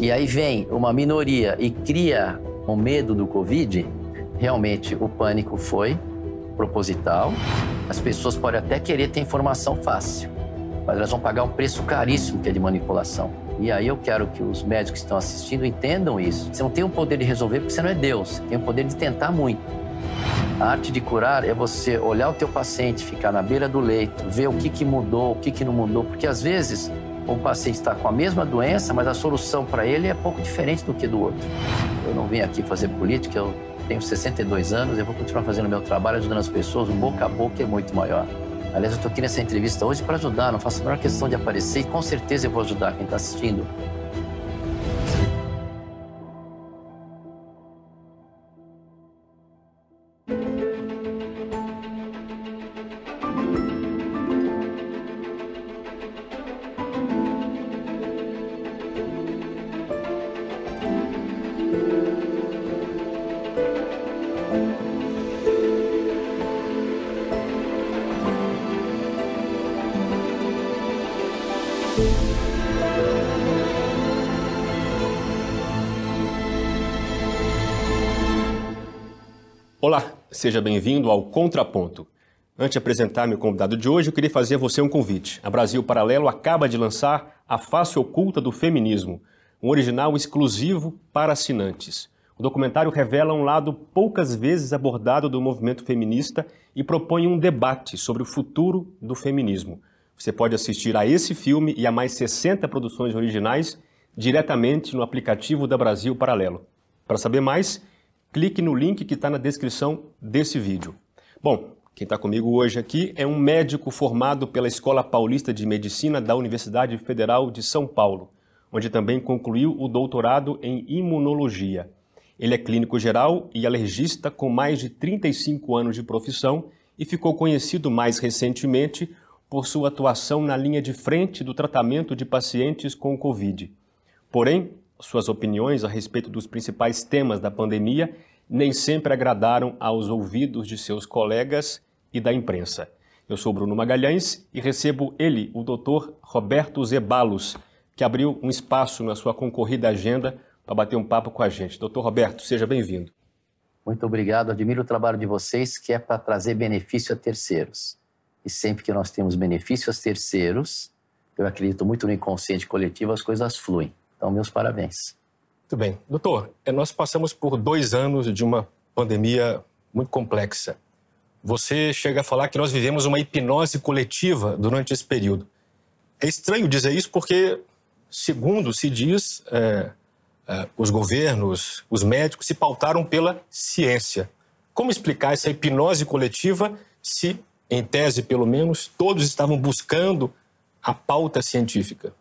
e aí vem uma minoria e cria o um medo do Covid, realmente o pânico foi proposital. As pessoas podem até querer ter informação fácil, mas elas vão pagar um preço caríssimo que é de manipulação. E aí eu quero que os médicos que estão assistindo entendam isso. Você não tem o poder de resolver porque você não é Deus, você tem o poder de tentar muito. A arte de curar é você olhar o teu paciente, ficar na beira do leito, ver o que, que mudou, o que, que não mudou, porque às vezes o paciente está com a mesma doença, mas a solução para ele é pouco diferente do que do outro. Eu não vim aqui fazer política, eu tenho 62 anos, eu vou continuar fazendo meu trabalho, ajudando as pessoas, o boca a boca é muito maior. Aliás, eu estou aqui nessa entrevista hoje para ajudar, não faço a menor questão de aparecer e com certeza eu vou ajudar quem está assistindo seja bem-vindo ao Contraponto. Antes de apresentar meu convidado de hoje, eu queria fazer a você um convite. A Brasil Paralelo acaba de lançar A Face Oculta do Feminismo, um original exclusivo para assinantes. O documentário revela um lado poucas vezes abordado do movimento feminista e propõe um debate sobre o futuro do feminismo. Você pode assistir a esse filme e a mais 60 produções originais diretamente no aplicativo da Brasil Paralelo. Para saber mais, clique no link que está na descrição desse vídeo. Bom, quem está comigo hoje aqui é um médico formado pela Escola Paulista de Medicina da Universidade Federal de São Paulo, onde também concluiu o doutorado em imunologia. Ele é clínico geral e alergista com mais de 35 anos de profissão e ficou conhecido mais recentemente por sua atuação na linha de frente do tratamento de pacientes com Covid. Porém, suas opiniões a respeito dos principais temas da pandemia nem sempre agradaram aos ouvidos de seus colegas e da imprensa. Eu sou Bruno Magalhães e recebo ele, o Dr. Roberto Zebalos, que abriu um espaço na sua concorrida agenda para bater um papo com a gente. Doutor Roberto, seja bem-vindo. Muito obrigado. Admiro o trabalho de vocês, que é para trazer benefício a terceiros. E sempre que nós temos benefício a terceiros, eu acredito muito no inconsciente coletivo, as coisas fluem. Então, meus parabéns. Muito bem. Doutor, eh, nós passamos por dois anos de uma pandemia muito complexa. Você chega a falar que nós vivemos uma hipnose coletiva durante esse período. É estranho dizer isso porque, segundo se diz, é, é, os governos, os médicos se pautaram pela ciência. Como explicar essa hipnose coletiva se, em tese pelo menos, todos estavam buscando a pauta científica?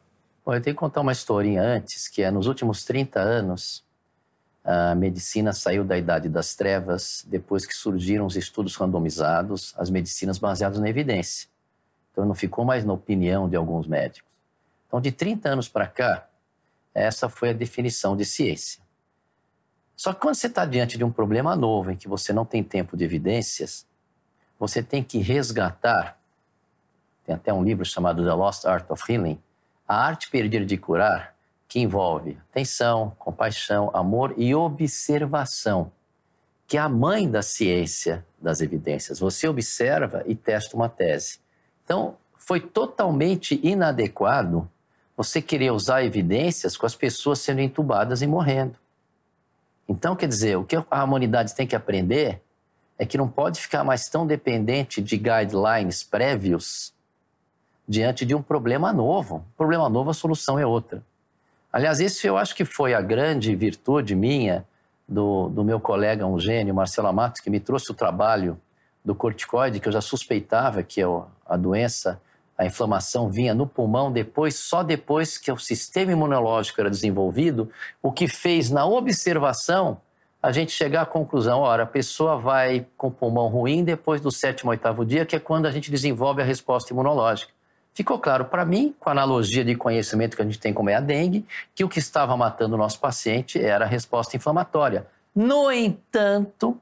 Bom, eu tenho que contar uma historinha antes, que é nos últimos 30 anos, a medicina saiu da idade das trevas depois que surgiram os estudos randomizados, as medicinas baseadas na evidência. Então não ficou mais na opinião de alguns médicos. Então, de 30 anos para cá, essa foi a definição de ciência. Só que quando você está diante de um problema novo, em que você não tem tempo de evidências, você tem que resgatar. Tem até um livro chamado The Lost Art of Healing, a arte perdida de curar, que envolve atenção, compaixão, amor e observação, que é a mãe da ciência das evidências. Você observa e testa uma tese. Então, foi totalmente inadequado você querer usar evidências com as pessoas sendo entubadas e morrendo. Então, quer dizer, o que a humanidade tem que aprender é que não pode ficar mais tão dependente de guidelines prévios diante de um problema novo. Problema novo, a solução é outra. Aliás, isso eu acho que foi a grande virtude minha, do, do meu colega, um gênio, Marcelo Matos, que me trouxe o trabalho do corticoide, que eu já suspeitava que eu, a doença, a inflamação vinha no pulmão depois, só depois que o sistema imunológico era desenvolvido, o que fez na observação a gente chegar à conclusão, ora, a pessoa vai com o pulmão ruim depois do sétimo, oitavo dia, que é quando a gente desenvolve a resposta imunológica. Ficou claro para mim, com a analogia de conhecimento que a gente tem como é a dengue, que o que estava matando o nosso paciente era a resposta inflamatória. No entanto,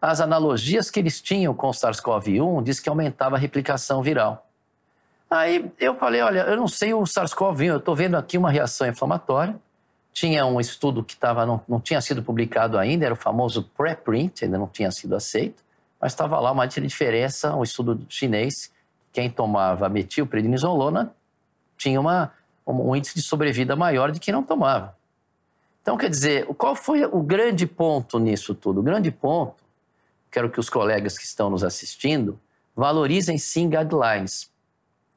as analogias que eles tinham com o SARS-CoV-1 diz que aumentava a replicação viral. Aí eu falei, olha, eu não sei o SARS-CoV-1, eu estou vendo aqui uma reação inflamatória, tinha um estudo que tava, não, não tinha sido publicado ainda, era o famoso preprint, ainda não tinha sido aceito, mas estava lá uma diferença, um estudo chinês, quem tomava metilprednisolona tinha uma, um índice de sobrevida maior de quem não tomava. Então, quer dizer, qual foi o grande ponto nisso tudo? O grande ponto, quero que os colegas que estão nos assistindo valorizem sim guidelines,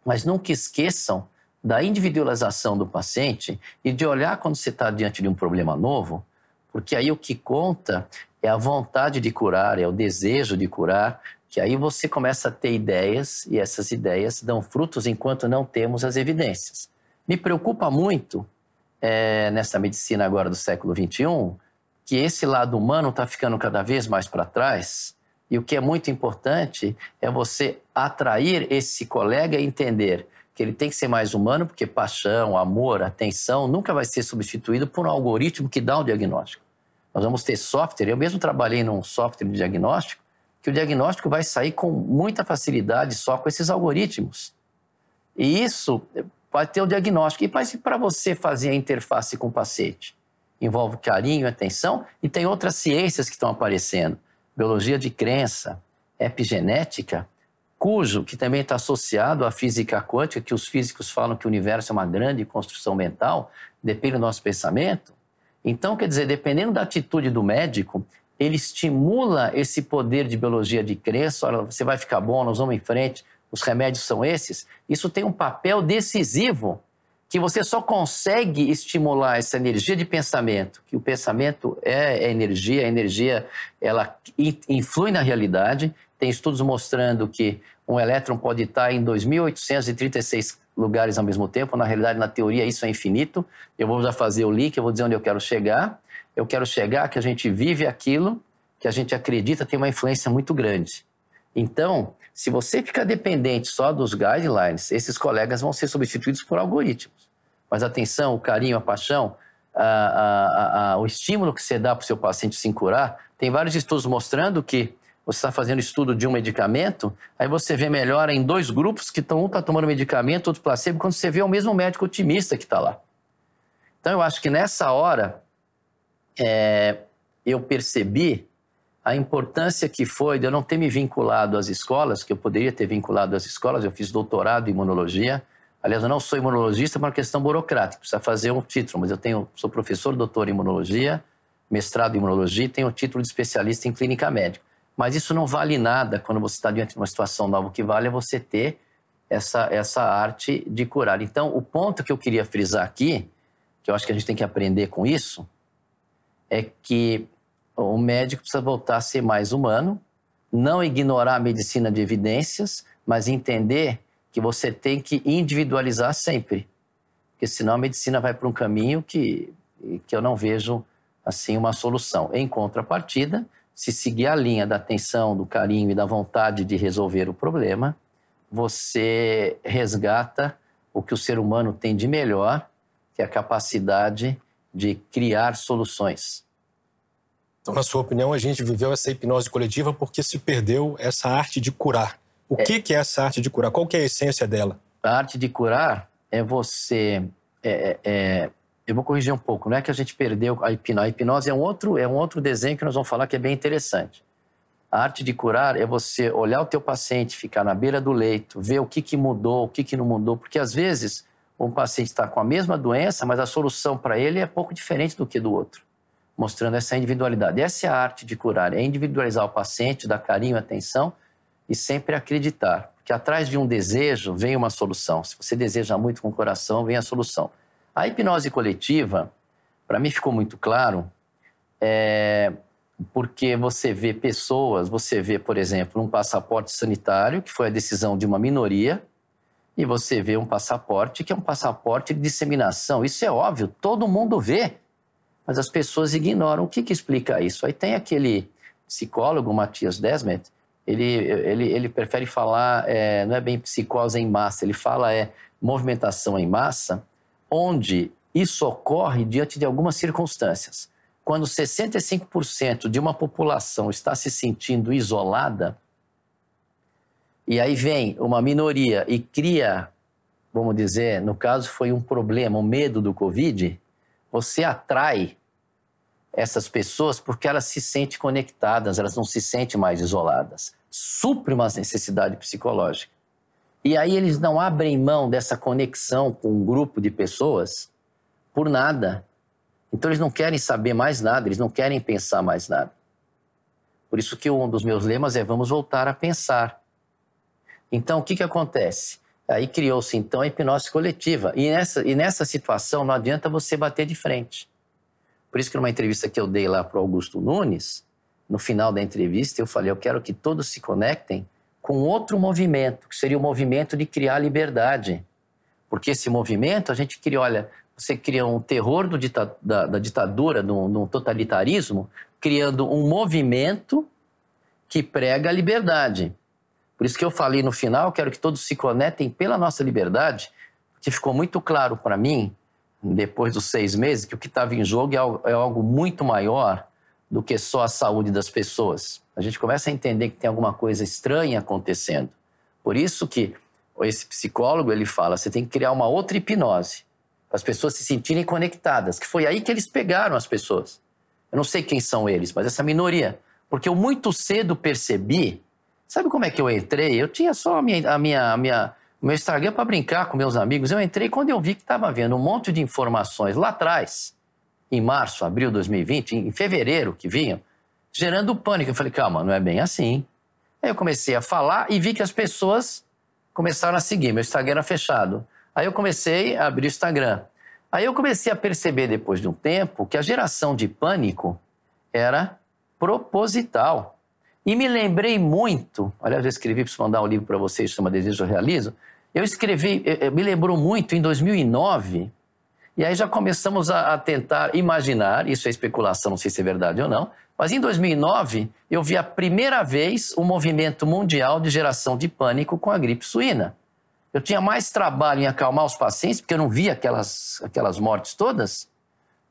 mas nunca esqueçam da individualização do paciente e de olhar quando você está diante de um problema novo, porque aí o que conta é a vontade de curar, é o desejo de curar, que aí você começa a ter ideias e essas ideias dão frutos enquanto não temos as evidências. Me preocupa muito é, nessa medicina agora do século XXI que esse lado humano está ficando cada vez mais para trás. E o que é muito importante é você atrair esse colega e entender que ele tem que ser mais humano, porque paixão, amor, atenção nunca vai ser substituído por um algoritmo que dá o um diagnóstico. Nós vamos ter software, eu mesmo trabalhei num software de diagnóstico, que o diagnóstico vai sair com muita facilidade só com esses algoritmos. E isso pode ter o diagnóstico. E para você fazer a interface com o paciente? Envolve carinho, atenção, e tem outras ciências que estão aparecendo. Biologia de crença, epigenética, cujo que também está associado à física quântica, que os físicos falam que o universo é uma grande construção mental, depende do nosso pensamento. Então, quer dizer, dependendo da atitude do médico, ele estimula esse poder de biologia de crença, olha, você vai ficar bom, nós vamos em frente, os remédios são esses. Isso tem um papel decisivo que você só consegue estimular essa energia de pensamento, que o pensamento é, é energia, a energia ela influi na realidade. Tem estudos mostrando que um elétron pode estar em 2.836 lugares ao mesmo tempo. Na realidade, na teoria, isso é infinito. Eu vou já fazer o link, eu vou dizer onde eu quero chegar. Eu quero chegar que a gente vive aquilo que a gente acredita tem uma influência muito grande. Então, se você ficar dependente só dos guidelines, esses colegas vão ser substituídos por algoritmos. Mas atenção, o carinho, a paixão, a, a, a, o estímulo que você dá para o seu paciente se curar, tem vários estudos mostrando que você está fazendo estudo de um medicamento, aí você vê melhora em dois grupos que estão um está tomando medicamento, outro placebo, quando você vê o mesmo médico otimista que está lá. Então eu acho que nessa hora é, eu percebi a importância que foi de eu não ter me vinculado às escolas, que eu poderia ter vinculado às escolas, eu fiz doutorado em imunologia. Aliás, eu não sou imunologista por uma questão burocrática, precisa fazer um título, mas eu tenho, sou professor doutor em imunologia, mestrado em imunologia e tenho o título de especialista em clínica médica. Mas isso não vale nada quando você está diante de uma situação nova. O que vale é você ter essa, essa arte de curar. Então, o ponto que eu queria frisar aqui, que eu acho que a gente tem que aprender com isso, é que o médico precisa voltar a ser mais humano, não ignorar a medicina de evidências, mas entender que você tem que individualizar sempre. Porque senão a medicina vai para um caminho que, que eu não vejo assim uma solução. Em contrapartida, se seguir a linha da atenção, do carinho e da vontade de resolver o problema, você resgata o que o ser humano tem de melhor, que é a capacidade de criar soluções. Então, na sua opinião, a gente viveu essa hipnose coletiva porque se perdeu essa arte de curar. O é. que, que é essa arte de curar? Qual que é a essência dela? A arte de curar é você é, é, é eu vou corrigir um pouco, não é que a gente perdeu a hipnose. A hipnose é um outro, é um outro desenho que nós vamos falar que é bem interessante. A arte de curar é você olhar o teu paciente, ficar na beira do leito, ver o que, que mudou, o que, que não mudou, porque às vezes um paciente está com a mesma doença, mas a solução para ele é pouco diferente do que do outro, mostrando essa individualidade. Essa é a arte de curar, é individualizar o paciente, dar carinho, atenção e sempre acreditar, porque atrás de um desejo vem uma solução. Se você deseja muito com o coração, vem a solução. A hipnose coletiva, para mim ficou muito claro, é porque você vê pessoas, você vê, por exemplo, um passaporte sanitário, que foi a decisão de uma minoria, e você vê um passaporte que é um passaporte de disseminação. Isso é óbvio, todo mundo vê, mas as pessoas ignoram. O que, que explica isso? Aí tem aquele psicólogo, Matias Desmet, ele, ele, ele prefere falar, é, não é bem psicose em massa, ele fala é movimentação em massa, onde isso ocorre diante de algumas circunstâncias. Quando 65% de uma população está se sentindo isolada, e aí vem uma minoria e cria, vamos dizer, no caso foi um problema, um medo do Covid, você atrai essas pessoas porque elas se sentem conectadas, elas não se sentem mais isoladas. Supre uma necessidade psicológica. E aí eles não abrem mão dessa conexão com um grupo de pessoas por nada. Então eles não querem saber mais nada, eles não querem pensar mais nada. Por isso que um dos meus lemas é vamos voltar a pensar. Então o que, que acontece? Aí criou-se então a hipnose coletiva. E nessa, e nessa situação não adianta você bater de frente. Por isso que numa entrevista que eu dei lá para o Augusto Nunes, no final da entrevista eu falei, eu quero que todos se conectem com outro movimento, que seria o movimento de criar liberdade. Porque esse movimento, a gente cria, olha, você cria um terror do dita, da, da, ditadura, do, totalitarismo, criando um movimento que prega a liberdade. Por isso que eu falei no final, quero que todos se conectem pela nossa liberdade, porque ficou muito claro para mim, depois dos seis meses, que o que estava em jogo é algo, é algo muito maior do que só a saúde das pessoas. A gente começa a entender que tem alguma coisa estranha acontecendo. Por isso que esse psicólogo ele fala, você tem que criar uma outra hipnose, para as pessoas se sentirem conectadas, que foi aí que eles pegaram as pessoas. Eu não sei quem são eles, mas essa minoria. Porque eu muito cedo percebi Sabe como é que eu entrei? Eu tinha só a minha, a minha, a minha meu Instagram para brincar com meus amigos. Eu entrei quando eu vi que estava vendo um monte de informações lá atrás, em março, abril de 2020, em fevereiro que vinham, gerando pânico. Eu falei, calma, não é bem assim. Aí eu comecei a falar e vi que as pessoas começaram a seguir. Meu Instagram era fechado. Aí eu comecei a abrir o Instagram. Aí eu comecei a perceber, depois de um tempo, que a geração de pânico era proposital. E me lembrei muito, aliás, eu escrevi, preciso mandar um livro para vocês, chama Desejo Eu Realizo. Eu escrevi, me lembrou muito em 2009, e aí já começamos a, a, tentar imaginar, isso é especulação, não sei se é verdade ou não, mas em 2009 eu vi a primeira vez o movimento mundial de geração de pânico com a gripe suína. Eu tinha mais trabalho em acalmar os pacientes, porque eu não via aquelas, aquelas mortes todas,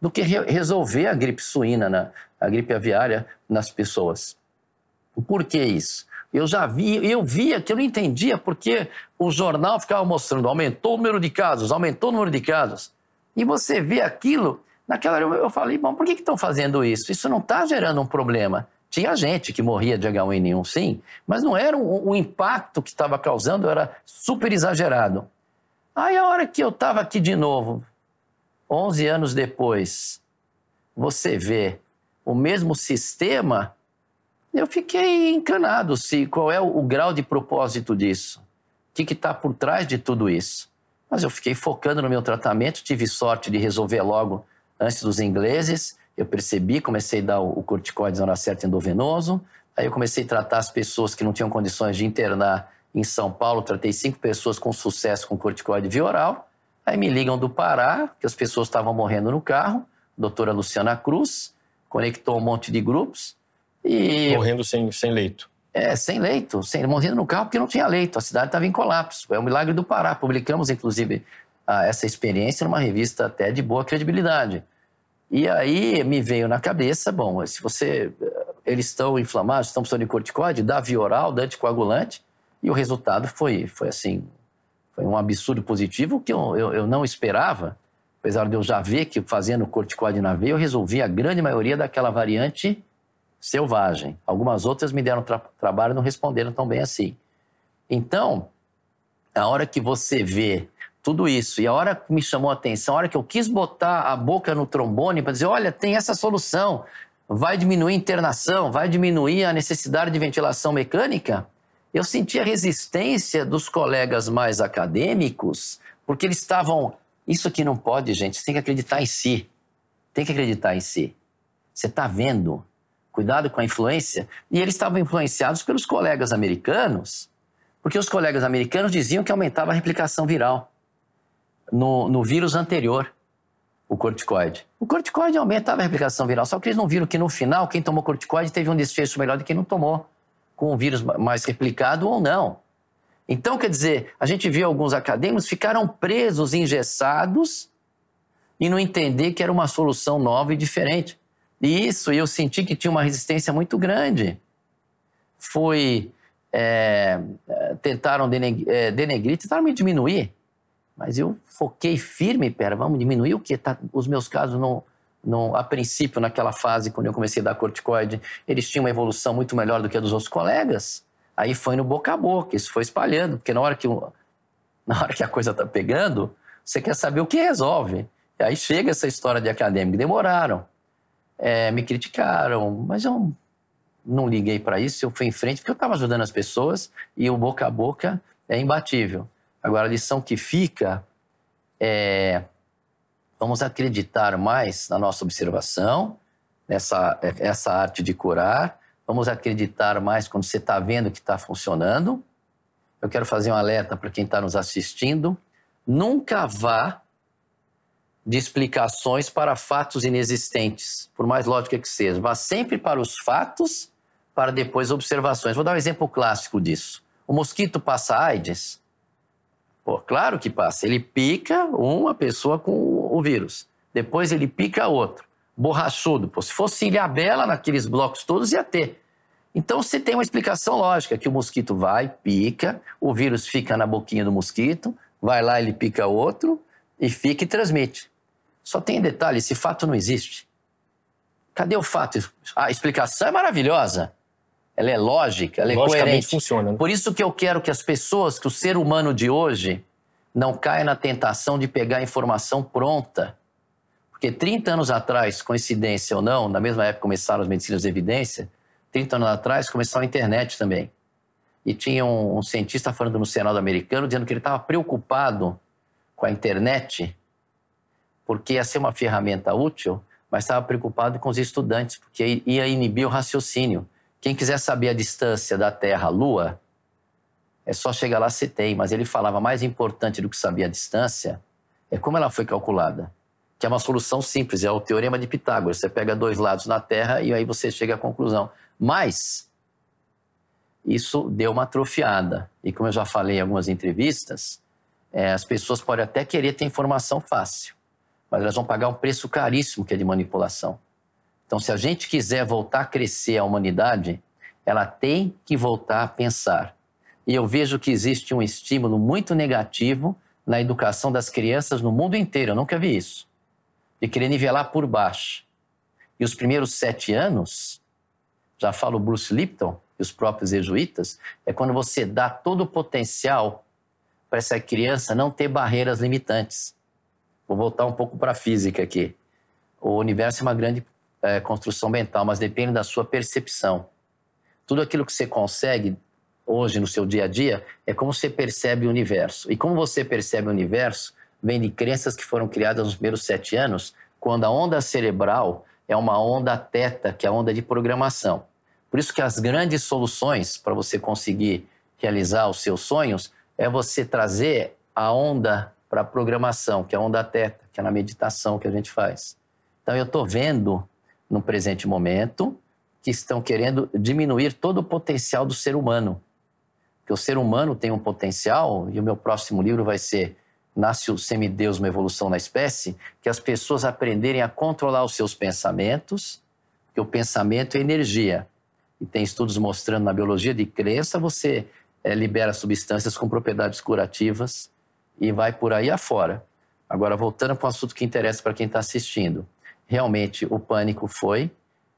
do que re resolver a gripe suína, na, a gripe aviária nas pessoas. Por que isso? Eu já vi, eu via que eu não entendia porque o jornal ficava mostrando aumentou o número de casos, aumentou o número de casos. E você vê aquilo, naquela hora eu falei, bom, por que estão fazendo isso? Isso não está gerando um problema. Tinha gente que morria de H1N1, sim, mas não era o, o impacto que estava causando, era super exagerado. Aí a hora que eu estava aqui de novo, 11 anos depois, você vê o mesmo sistema eu fiquei encanado se qual é o, o grau de propósito disso. O que está por trás de tudo isso? Mas eu fiquei focando no meu tratamento, tive sorte de resolver logo antes dos ingleses. Eu percebi, comecei a dar o, o corticoide na hora certa endovenoso. Aí eu comecei a tratar as pessoas que não tinham condições de internar em São Paulo. Tratei cinco pessoas com sucesso com corticoide via oral. Aí me ligam do Pará, que as pessoas estavam morrendo no carro. Doutora Luciana Cruz conectou um monte de grupos. E, morrendo sem, sem leito. É, sem leito, sem, morrendo no carro porque não tinha leito, a cidade estava em colapso. É o milagre do Pará. Publicamos, inclusive, a, essa experiência numa revista até de boa credibilidade. E aí me veio na cabeça, bom, se você. Eles estão inflamados, estão precisando de corticoide, dá via oral, dá anticoagulante, e o resultado foi, foi assim, foi um absurdo positivo que eu, eu, eu não esperava, apesar de eu já ver que fazendo corticoide na veia, eu resolvi a grande maioria daquela variante selvagem. Algumas outras me deram tra trabalho e não responderam tão bem assim. Então, a hora que você vê tudo isso, e a hora que me chamou a atenção, a hora que eu quis botar a boca no trombone para dizer: olha, tem essa solução, vai diminuir a internação, vai diminuir a necessidade de ventilação mecânica, eu senti a resistência dos colegas mais acadêmicos, porque eles estavam. Isso aqui não pode, gente, você tem que acreditar em si. Tem que acreditar em si. Você está vendo, cuidado com a influência. E eles estavam influenciados pelos colegas americanos, porque os colegas americanos diziam que aumentava a replicação viral no, no vírus anterior, o corticoide. O corticoide aumentava a replicação viral, só que eles não viram que no final quem tomou corticoide teve um desfecho melhor do que quem não tomou, com o vírus mais replicado ou não. Então, quer dizer, a gente viu alguns acadêmicos ficaram presos, engessados, e não entender que era uma solução nova e diferente. E isso eu senti que tinha uma resistência muito grande. Foi. É, tentaram denegrir, é, denegrir, tentaram me diminuir. Mas eu foquei firme, pera, vamos diminuir o que? Tá, os meus casos não, não, a princípio, naquela fase, quando eu comecei a dar corticoide, eles tinham uma evolução muito melhor do que a dos outros colegas. Aí foi no boca a boca, isso foi espalhando, porque na hora que, na hora que a coisa está pegando, você quer saber o que resolve. E aí chega essa história de acadêmico. Demoraram, é, me criticaram, mas eu não liguei para isso, eu fui em frente porque eu estava ajudando as pessoas e o boca a boca é imbatível. Agora, a lição que fica é vamos acreditar mais na nossa observação, nessa essa arte de curar, vamos acreditar mais quando você está vendo que está funcionando. Eu quero fazer um alerta para quem está nos assistindo. Nunca vá de explicações para fatos inexistentes, por mais lógica que seja. Vá sempre para os fatos, para depois observações. Vou dar um exemplo clássico disso. O mosquito passa AIDS? Pô, claro que passa. Ele pica uma pessoa com o vírus. Depois ele pica outro. Borrachudo. Pô, se fosse ilhabela naqueles blocos todos, ia ter. Então você tem uma explicação lógica, que o mosquito vai, pica, o vírus fica na boquinha do mosquito, vai lá, ele pica outro, e fica e transmite. Só tem detalhe, esse fato não existe. Cadê o fato? A explicação é maravilhosa ela é lógica, ela é coerente. funciona. Né? Por isso que eu quero que as pessoas, que o ser humano de hoje, não caia na tentação de pegar a informação pronta. Porque 30 anos atrás, coincidência ou não, na mesma época começaram as medicinas de evidência, 30 anos atrás começou a internet também. E tinha um, um cientista falando no Senado americano, dizendo que ele estava preocupado com a internet, porque ia ser uma ferramenta útil, mas estava preocupado com os estudantes, porque ia inibir o raciocínio. Quem quiser saber a distância da Terra à Lua, é só chegar lá se tem. Mas ele falava mais importante do que saber a distância é como ela foi calculada. Que é uma solução simples, é o teorema de Pitágoras. Você pega dois lados na Terra e aí você chega à conclusão. Mas isso deu uma atrofiada. E como eu já falei em algumas entrevistas, é, as pessoas podem até querer ter informação fácil, mas elas vão pagar um preço caríssimo que é de manipulação. Então, se a gente quiser voltar a crescer a humanidade, ela tem que voltar a pensar. E eu vejo que existe um estímulo muito negativo na educação das crianças no mundo inteiro. Eu nunca vi isso. De querer nivelar por baixo. E os primeiros sete anos, já falo Bruce Lipton e os próprios jesuítas, é quando você dá todo o potencial para essa criança não ter barreiras limitantes. Vou voltar um pouco para a física aqui. O universo é uma grande é, construção mental, mas depende da sua percepção. Tudo aquilo que você consegue hoje no seu dia a dia é como você percebe o universo. E como você percebe o universo vem de crenças que foram criadas nos primeiros sete anos, quando a onda cerebral é uma onda teta, que é a onda de programação. Por isso que as grandes soluções para você conseguir realizar os seus sonhos é você trazer a onda para a programação, que é a onda teta, que é na meditação que a gente faz. Então eu estou vendo no presente momento, que estão querendo diminuir todo o potencial do ser humano. Porque o ser humano tem um potencial, e o meu próximo livro vai ser Nasce o Semideus, uma evolução na espécie, que as pessoas aprenderem a controlar os seus pensamentos, porque o pensamento é energia. E tem estudos mostrando na biologia de crença, você é, libera substâncias com propriedades curativas e vai por aí afora. Agora, voltando para o assunto que interessa para quem está assistindo realmente o pânico foi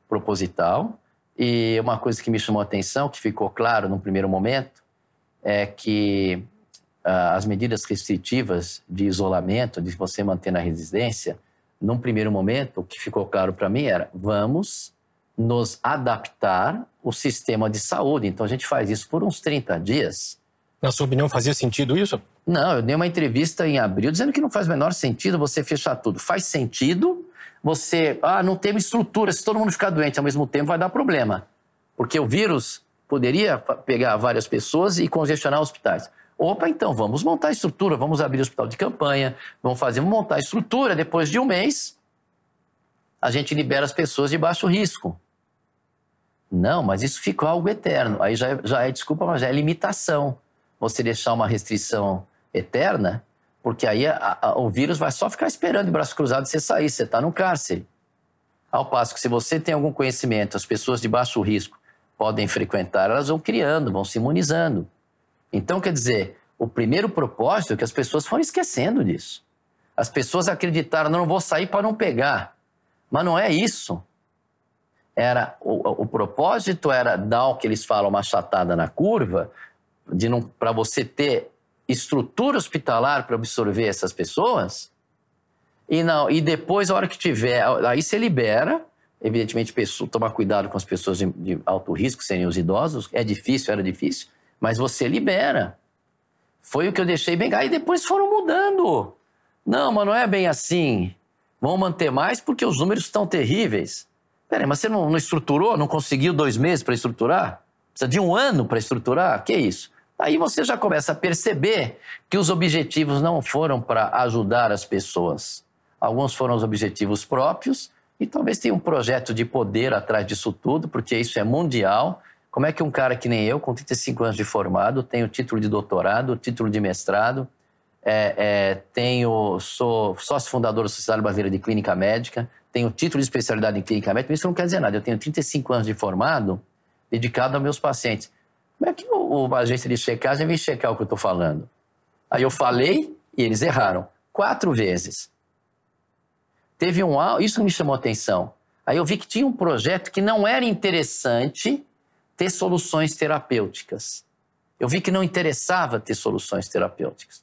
proposital. E uma coisa que me chamou a atenção, que ficou claro no primeiro momento, é que uh, as medidas restritivas de isolamento, de você manter na residência, num primeiro momento, o que ficou claro para mim era: vamos nos adaptar o sistema de saúde. Então a gente faz isso por uns 30 dias. Na sua opinião, fazia sentido isso? Não, eu dei uma entrevista em abril dizendo que não faz o menor sentido você fechar tudo. Faz sentido você, ah, não tem estrutura, se todo mundo ficar doente ao mesmo tempo vai dar problema. Porque o vírus poderia pegar várias pessoas e congestionar hospitais. Opa, então vamos montar a estrutura, vamos abrir o hospital de campanha, vamos fazer, vamos montar a estrutura, depois de um mês a gente libera as pessoas de baixo risco. Não, mas isso ficou algo eterno. Aí já é, já é desculpa, mas já é limitação. Você deixar uma restrição eterna porque aí a, a, o vírus vai só ficar esperando de braço cruzado você sair, você está no cárcere. Ao passo que se você tem algum conhecimento, as pessoas de baixo risco podem frequentar, elas vão criando, vão se imunizando. Então, quer dizer, o primeiro propósito é que as pessoas foram esquecendo disso. As pessoas acreditaram, não, não vou sair para não pegar. Mas não é isso. Era o, o propósito era dar o que eles falam uma chatada na curva, de não para você ter estrutura hospitalar para absorver essas pessoas. E não, e depois a hora que tiver, aí você libera, evidentemente pessoa, tomar cuidado com as pessoas de, de alto risco, serem os idosos, é difícil, era difícil, mas você libera. Foi o que eu deixei bem. Aí depois foram mudando. Não, mas não é bem assim. Vão manter mais porque os números estão terríveis. Peraí, mas você não, não estruturou? Não conseguiu dois meses para estruturar? Precisa de um ano para estruturar? Que isso? Aí você já começa a perceber que os objetivos não foram para ajudar as pessoas. Alguns foram os objetivos próprios e talvez tenha um projeto de poder atrás disso tudo, porque isso é mundial como é que um cara que nem eu, com 35 anos de formado, tenho título de doutorado, título de mestrado, é, é, tenho, sou sócio fundador da Sociedade Brasileira de Clínica Médica, tenho título de especialidade em clínica médica, isso não quer dizer nada. Eu tenho 35 anos de formado dedicado aos meus pacientes. Como é que o, o agente de checagem vem checar o que eu estou falando? Aí eu falei e eles erraram. Quatro vezes. Teve um... Isso me chamou atenção. Aí eu vi que tinha um projeto que não era interessante ter soluções terapêuticas. Eu vi que não interessava ter soluções terapêuticas.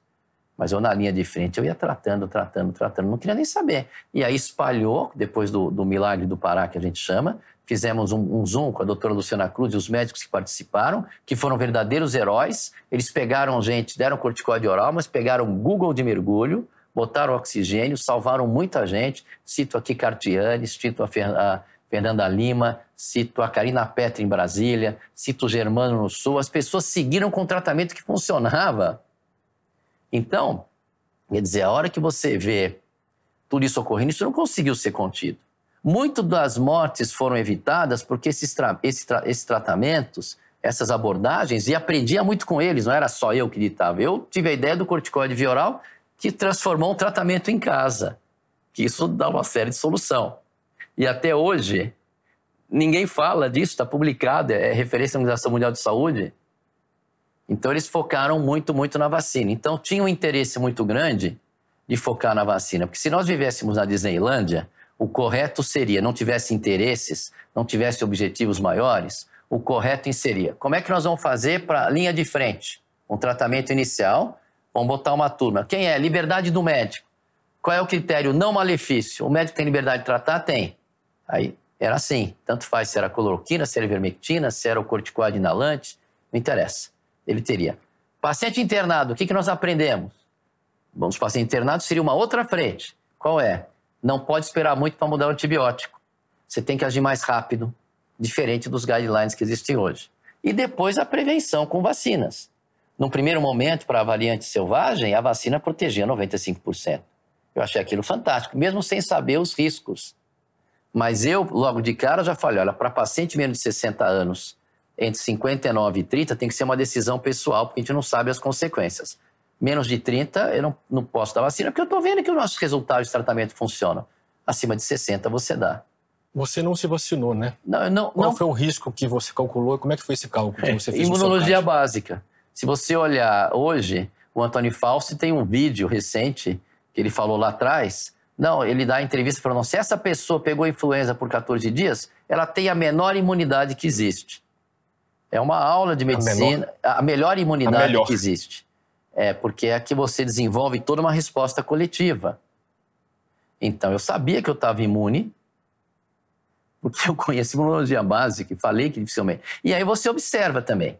Mas eu, na linha de frente, eu ia tratando, tratando, tratando, não queria nem saber. E aí espalhou, depois do, do milagre do Pará, que a gente chama, fizemos um, um, Zoom com a doutora Luciana Cruz e os médicos que participaram, que foram verdadeiros heróis. Eles pegaram gente, deram corticóide oral, mas pegaram Google de mergulho, botaram oxigênio, salvaram muita gente. Cito aqui Cartiane, cito a, a Fernanda Lima, cito a Karina Petra em Brasília, cito o Germano no Sul. As pessoas seguiram com um tratamento que funcionava. Então, quer dizer, a hora que você vê tudo isso ocorrendo, isso não conseguiu ser contido. Muito das mortes foram evitadas porque esses, tra esses, tra esses tratamentos, essas abordagens, e aprendia muito com eles, não era só eu que ditava. Eu tive a ideia do corticoide vioral que transformou um tratamento em casa, que isso dá uma série de solução. E até hoje, ninguém fala disso, está publicado, é referência à Organização Mundial de Saúde. Então, eles focaram muito, muito na vacina. Então, tinha um interesse muito grande de focar na vacina, porque se nós vivêssemos na Disneylândia, o correto seria, não tivesse interesses, não tivesse objetivos maiores, o correto seria, como é que nós vamos fazer para a linha de frente? Um tratamento inicial, vamos botar uma turma. Quem é? Liberdade do médico. Qual é o critério não malefício? O médico tem liberdade de tratar? Tem. Aí era assim, tanto faz se era cloroquina, se era ivermectina, se era o corticoide inalante, não interessa. Ele teria. Paciente internado, o que, que nós aprendemos? Bom, os pacientes internados seria uma outra frente. Qual é? Não pode esperar muito para mudar o antibiótico. Você tem que agir mais rápido, diferente dos guidelines que existem hoje. E depois a prevenção com vacinas. Num primeiro momento, para a variante selvagem, a vacina protegia 95%. Eu achei aquilo fantástico, mesmo sem saber os riscos. Mas eu, logo de cara, já falei: olha, para paciente menos de 60 anos, entre 59 e 30, tem que ser uma decisão pessoal, porque a gente não sabe as consequências. Menos de 30, eu não, não posso dar vacina, porque eu estou vendo que os nossos resultados de tratamento funcionam. Acima de 60, você dá. Você não se vacinou, né? Não, não, Qual não... foi o risco que você calculou? Como é que foi esse cálculo que você fez? Imunologia básica. Se você olhar hoje, o Antônio Fauci tem um vídeo recente que ele falou lá atrás, não, ele dá a entrevista falando: se essa pessoa pegou influenza por 14 dias, ela tem a menor imunidade que existe. É uma aula de medicina, a, menor, a melhor imunidade a melhor. que existe. É, porque é que você desenvolve toda uma resposta coletiva. Então, eu sabia que eu estava imune, porque eu conheço imunologia básica e falei que dificilmente. E aí você observa também.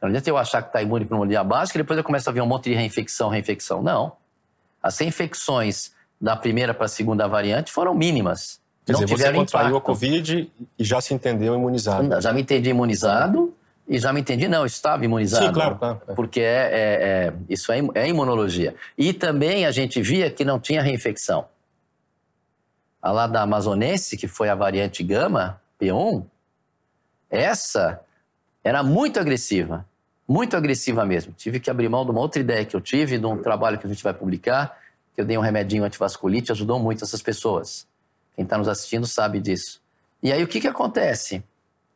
Não adianta eu achar que está imune para imunologia básica e depois eu começo a ver um monte de reinfecção, reinfecção. Não. As reinfecções da primeira para a segunda variante foram mínimas. Quer não dizer, você contraiu impacto. a Covid e já se entendeu imunizado. Já me entendi imunizado e já me entendi, não, estava imunizado. Sim, claro. claro. Porque é, é, é isso é, é imunologia. E também a gente via que não tinha reinfecção. A lá da amazonense, que foi a variante gama, P1, essa era muito agressiva. Muito agressiva mesmo. Tive que abrir mão de uma outra ideia que eu tive, de um trabalho que a gente vai publicar, que eu dei um remedinho antivasculite, ajudou muito essas pessoas. Quem está nos assistindo sabe disso. E aí o que, que acontece?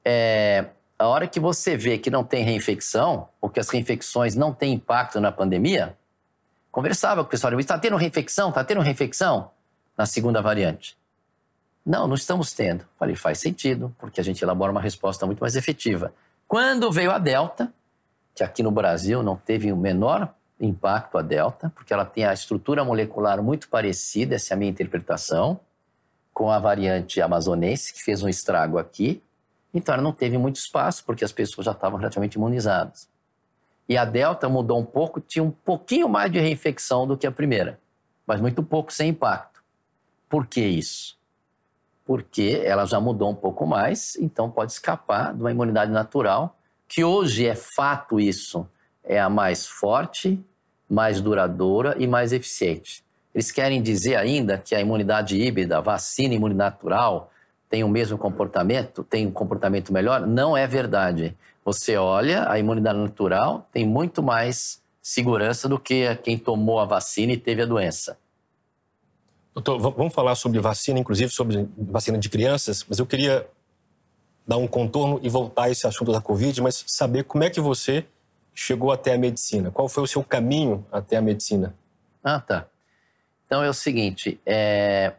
É, a hora que você vê que não tem reinfecção, ou que as reinfecções não têm impacto na pandemia, conversava com o pessoal, está tendo reinfecção? Está tendo reinfecção? Na segunda variante. Não, não estamos tendo. Falei, faz sentido, porque a gente elabora uma resposta muito mais efetiva. Quando veio a Delta, que aqui no Brasil não teve o menor impacto a Delta, porque ela tem a estrutura molecular muito parecida, essa é a minha interpretação, com a variante amazonense, que fez um estrago aqui. Então ela não teve muito espaço, porque as pessoas já estavam relativamente imunizadas. E a Delta mudou um pouco, tinha um pouquinho mais de reinfecção do que a primeira, mas muito pouco sem impacto. Por que isso? Porque ela já mudou um pouco mais, então pode escapar de uma imunidade natural, que hoje é fato isso, é a mais forte, mais duradoura e mais eficiente. Eles querem dizer ainda que a imunidade híbrida, vacina imunidade natural, tem o mesmo comportamento, tem um comportamento melhor? Não é verdade. Você olha, a imunidade natural tem muito mais segurança do que quem tomou a vacina e teve a doença. Doutor, vamos falar sobre vacina, inclusive sobre vacina de crianças, mas eu queria dar um contorno e voltar a esse assunto da Covid, mas saber como é que você chegou até a medicina. Qual foi o seu caminho até a medicina? Ah, tá. Então é o seguinte, é,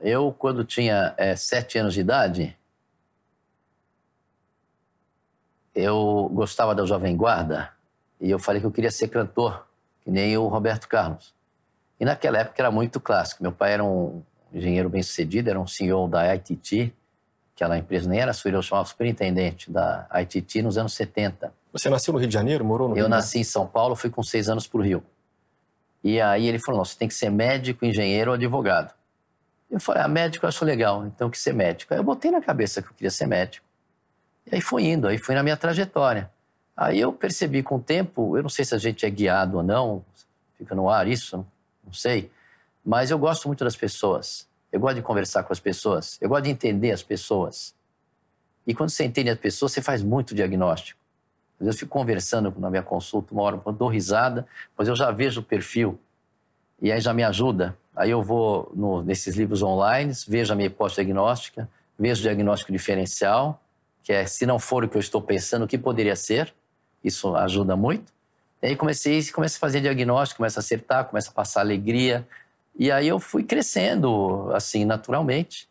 eu quando tinha é, sete anos de idade, eu gostava da Jovem Guarda e eu falei que eu queria ser cantor, que nem o Roberto Carlos. E naquela época era muito clássico. Meu pai era um engenheiro bem sucedido, era um CEO da ITT, aquela empresa nem era sua, ele chamava superintendente da ITT nos anos 70. Você nasceu no Rio de Janeiro, morou no Rio? Eu nasci em São Paulo, fui com seis anos para o Rio. E aí ele falou: você tem que ser médico, engenheiro ou advogado. Eu falei: ah, médico eu acho legal, então que ser médico. Aí eu botei na cabeça que eu queria ser médico. E aí fui indo, aí fui na minha trajetória. Aí eu percebi com o tempo, eu não sei se a gente é guiado ou não, fica no ar isso, não sei, mas eu gosto muito das pessoas. Eu gosto de conversar com as pessoas, eu gosto de entender as pessoas. E quando você entende as pessoas, você faz muito diagnóstico. Às vezes eu fico conversando na minha consulta uma hora, dou risada, mas eu já vejo o perfil e aí já me ajuda. Aí eu vou no, nesses livros online, vejo a minha hipótese diagnóstica, vejo o diagnóstico diferencial, que é se não for o que eu estou pensando, o que poderia ser. Isso ajuda muito. E aí comecei, comecei a fazer diagnóstico, começa a acertar, começa a passar alegria. E aí eu fui crescendo, assim, naturalmente.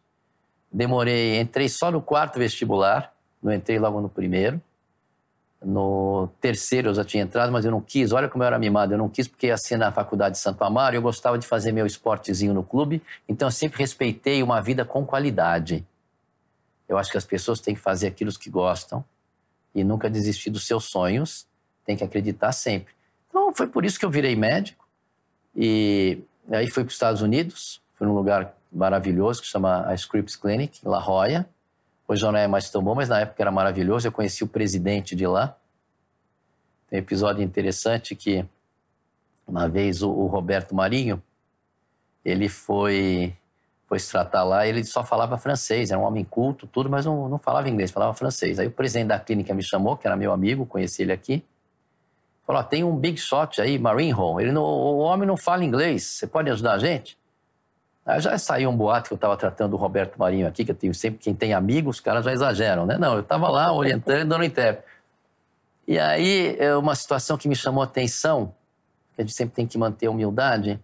Demorei, entrei só no quarto vestibular, não entrei logo no primeiro. No terceiro eu já tinha entrado, mas eu não quis. Olha como eu era mimado. Eu não quis porque ia ser na faculdade de Santo Amaro. Eu gostava de fazer meu esportezinho no clube. Então eu sempre respeitei uma vida com qualidade. Eu acho que as pessoas têm que fazer aquilo que gostam e nunca desistir dos seus sonhos. Tem que acreditar sempre. Então foi por isso que eu virei médico. E aí fui para os Estados Unidos. Fui num lugar maravilhoso que chama a Scripps Clinic, em La Jolla Hoje já não é mais tão bom, mas na época era maravilhoso. Eu conheci o presidente de lá. Tem um episódio interessante que uma vez o, o Roberto Marinho, ele foi foi se tratar lá, ele só falava francês, era um homem culto, tudo, mas não, não falava inglês, falava francês. Aí o presidente da clínica me chamou, que era meu amigo, conheci ele aqui, falou, tem um big shot aí, Marinho, ele não, o homem não fala inglês, você pode ajudar a gente? Aí já saiu um boato que eu estava tratando o Roberto Marinho aqui, que eu tenho sempre quem tem amigos, os caras já exageram, né? Não, eu estava lá orientando, dando intérprete. E aí, é uma situação que me chamou a atenção, que a gente sempre tem que manter a humildade,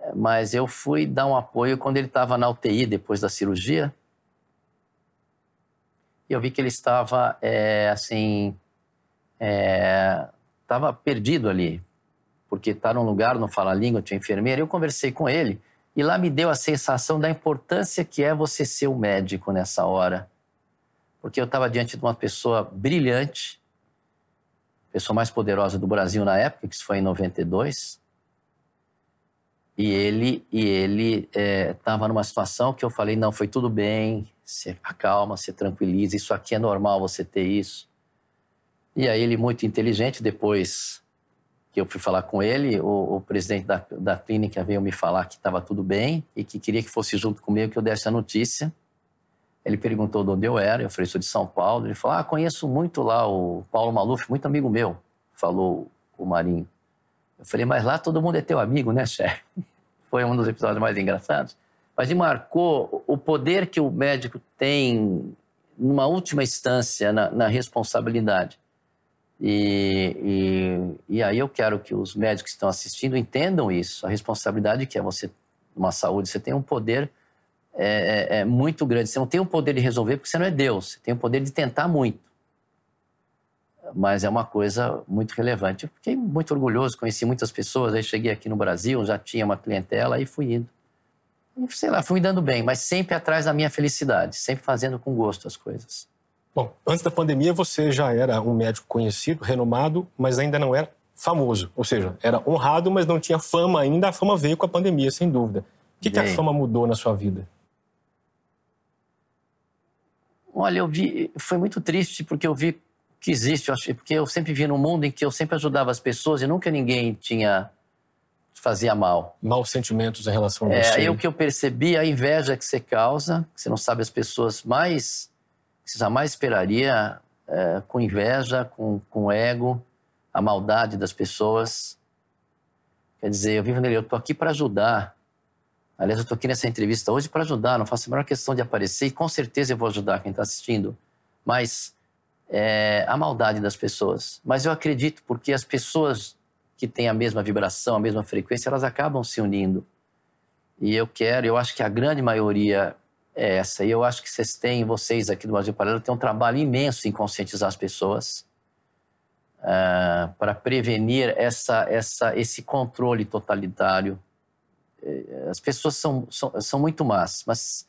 é, mas eu fui dar um apoio quando ele estava na UTI depois da cirurgia. E eu vi que ele estava, é, assim, estava é, perdido ali, porque está num lugar, não fala a língua, tinha enfermeira. Eu conversei com ele e lá me deu a sensação da importância que é você ser o médico nessa hora. Porque eu estava diante de uma pessoa brilhante, pessoa mais poderosa do Brasil na época, que isso foi em 92. E ele e ele estava é, numa situação que eu falei não foi tudo bem, se acalma, se tranquiliza, isso aqui é normal você ter isso. E aí ele muito inteligente depois que eu fui falar com ele, o, o presidente da, da clínica veio me falar que estava tudo bem e que queria que fosse junto comigo que eu desse a notícia. Ele perguntou de onde eu era, eu falei, sou de São Paulo. Ele falou, ah, conheço muito lá o Paulo Maluf, muito amigo meu, falou o Marinho. Eu falei, mas lá todo mundo é teu amigo, né, chefe? Foi um dos episódios mais engraçados. Mas me marcou o poder que o médico tem numa última instância, na, na responsabilidade. E, e, e, aí eu quero que os médicos que estão assistindo entendam isso, a responsabilidade que é você, uma saúde, você tem um poder é, é, é muito grande. Você não tem o poder de resolver porque você não é Deus, você tem o poder de tentar muito. Mas é uma coisa muito relevante. Eu fiquei muito orgulhoso, conheci muitas pessoas, aí cheguei aqui no Brasil, já tinha uma clientela, e fui indo. Sei lá, fui me dando bem, mas sempre atrás da minha felicidade, sempre fazendo com gosto as coisas. Bom, antes da pandemia você já era um médico conhecido, renomado, mas ainda não era famoso. Ou seja, era honrado, mas não tinha fama ainda. A fama veio com a pandemia, sem dúvida. O que, que a fama mudou na sua vida? Olha, eu vi, foi muito triste porque eu vi que existe, porque eu sempre vi num mundo em que eu sempre ajudava as pessoas e nunca ninguém tinha fazia mal. Maus sentimentos em relação a é, você. É, o que eu percebi, a inveja que você causa, que você não sabe as pessoas mais que jamais esperaria, é, com inveja, com, com ego, a maldade das pessoas. Quer dizer, eu vivo nele, eu estou aqui para ajudar. Aliás, eu estou aqui nessa entrevista hoje para ajudar, não faço a menor questão de aparecer e com certeza eu vou ajudar quem está assistindo. Mas é, a maldade das pessoas. Mas eu acredito porque as pessoas que têm a mesma vibração, a mesma frequência, elas acabam se unindo. E eu quero, eu acho que a grande maioria é essa. E eu acho que vocês têm, vocês aqui do Brasil Paralelo, têm um trabalho imenso em conscientizar as pessoas uh, para prevenir essa, essa, esse controle totalitário. É, as pessoas são, são, são muito más, mas,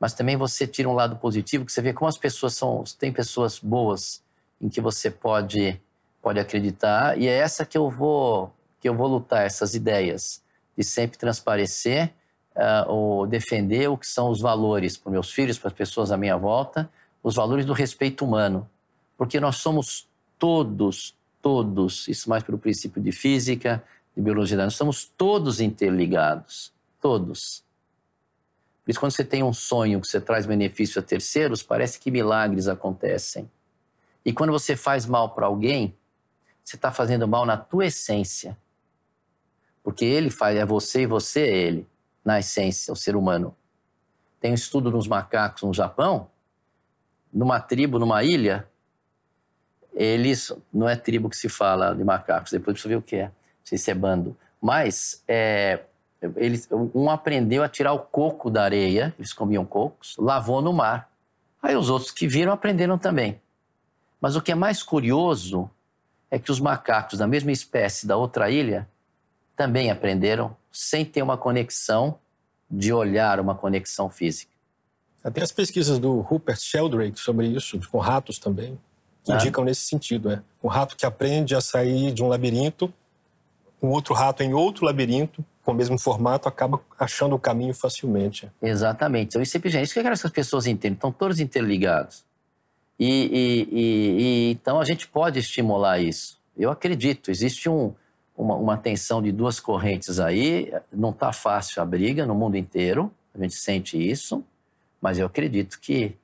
mas também você tira um lado positivo, que você vê como as pessoas são, tem pessoas boas em que você pode, pode acreditar, e é essa que eu vou, que eu vou lutar, essas ideias de sempre transparecer uh, ou defender o que são os valores para meus filhos, para as pessoas à minha volta, os valores do respeito humano. Porque nós somos todos, todos, isso mais pelo princípio de física, de biologia, nós estamos todos interligados, todos. Por isso, quando você tem um sonho que você traz benefício a terceiros, parece que milagres acontecem. E quando você faz mal para alguém, você está fazendo mal na tua essência. Porque ele faz, é você e você é ele na essência, o ser humano. Tem um estudo nos macacos no Japão, numa tribo, numa ilha, eles, não é tribo que se fala de macacos, depois você ver o que é, não sei se é bando, mas é, eles, um aprendeu a tirar o coco da areia, eles comiam cocos, lavou no mar. Aí os outros que viram aprenderam também. Mas o que é mais curioso é que os macacos da mesma espécie da outra ilha também aprenderam sem ter uma conexão de olhar, uma conexão física. Tem as pesquisas do Rupert Sheldrake sobre isso, com ratos também, que ah. indicam nesse sentido. É. Um rato que aprende a sair de um labirinto, um outro rato em outro labirinto, com o mesmo formato, acaba achando o caminho facilmente. Exatamente. Então, isso é isso que eu quero que as pessoas entendam. Estão todos interligados. E, e, e, e, então, a gente pode estimular isso. Eu acredito. Existe um, uma, uma tensão de duas correntes aí. Não está fácil a briga no mundo inteiro, a gente sente isso, mas eu acredito que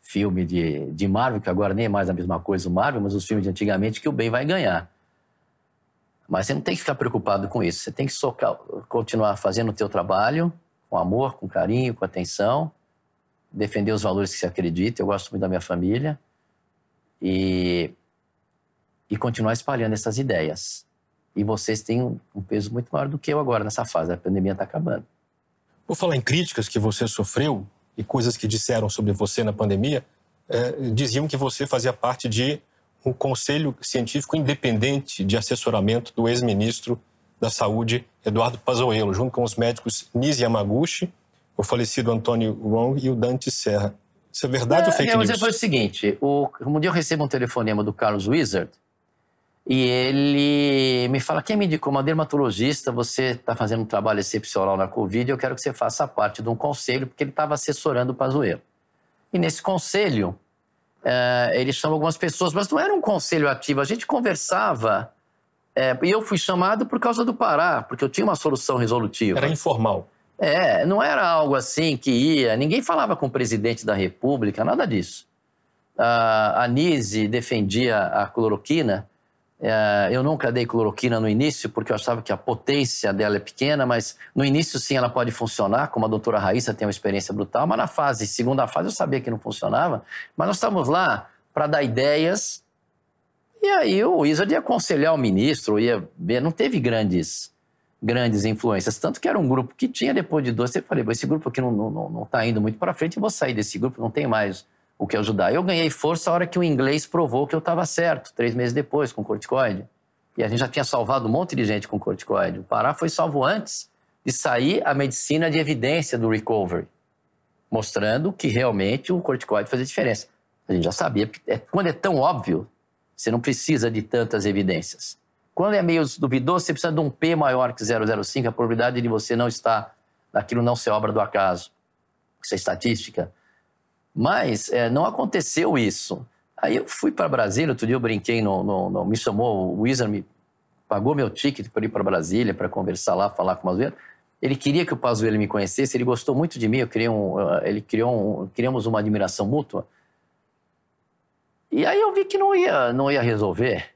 filme de, de Marvel, que agora nem é mais a mesma coisa o Marvel, mas os filmes de antigamente, que o bem vai ganhar. Mas você não tem que ficar preocupado com isso. Você tem que socar, continuar fazendo o teu trabalho com amor, com carinho, com atenção, defender os valores que você acredita. Eu gosto muito da minha família e e continuar espalhando essas ideias. E vocês têm um, um peso muito maior do que eu agora nessa fase. A pandemia está acabando. Por falar em críticas que você sofreu e coisas que disseram sobre você na pandemia, é, diziam que você fazia parte de um conselho científico independente de assessoramento do ex-ministro da Saúde, Eduardo Pazuello, junto com os médicos Nisi Yamaguchi, o falecido Antônio Wong e o Dante Serra. Isso é verdade é, ou fake news? Vou foi o seguinte, o, um dia eu recebo um telefonema do Carlos Wizard, e ele me fala: quem me indicou uma dermatologista? Você está fazendo um trabalho excepcional na Covid. Eu quero que você faça parte de um conselho, porque ele estava assessorando o Pazuello. E nesse conselho, é, ele chama algumas pessoas, mas não era um conselho ativo. A gente conversava. É, e eu fui chamado por causa do Pará, porque eu tinha uma solução resolutiva. Era informal. É, não era algo assim que ia. Ninguém falava com o presidente da República, nada disso. A Anise defendia a cloroquina eu nunca dei cloroquina no início, porque eu achava que a potência dela é pequena, mas no início sim ela pode funcionar, como a doutora Raíssa tem uma experiência brutal, mas na fase, segunda fase, eu sabia que não funcionava. Mas nós estávamos lá para dar ideias, e aí o Wizard ia aconselhar o ministro, ia ver, não teve grandes grandes influências, tanto que era um grupo que tinha depois de dois, eu falei, esse grupo aqui não está não, não tá indo muito para frente, eu vou sair desse grupo, não tem mais o que ajudar. Eu ganhei força a hora que o inglês provou que eu estava certo, três meses depois, com corticoide. E a gente já tinha salvado um monte de gente com corticoide. O Pará foi salvo antes de sair a medicina de evidência do recovery, mostrando que realmente o corticoide fazia diferença. A gente já sabia, porque é, quando é tão óbvio, você não precisa de tantas evidências. Quando é meio duvidoso, você precisa de um P maior que 0,05, a probabilidade de você não estar, daquilo não ser obra do acaso. Isso é estatística. Mas é, não aconteceu isso. Aí eu fui para Brasília, outro dia eu brinquei, no, no, no, me chamou, o Wizard me pagou meu ticket para ir para Brasília, para conversar lá, falar com o Pazuello. Ele queria que o Pazuello me conhecesse, ele gostou muito de mim, eu queria um, ele criou um, criamos uma admiração mútua. E aí eu vi que não ia, não ia resolver.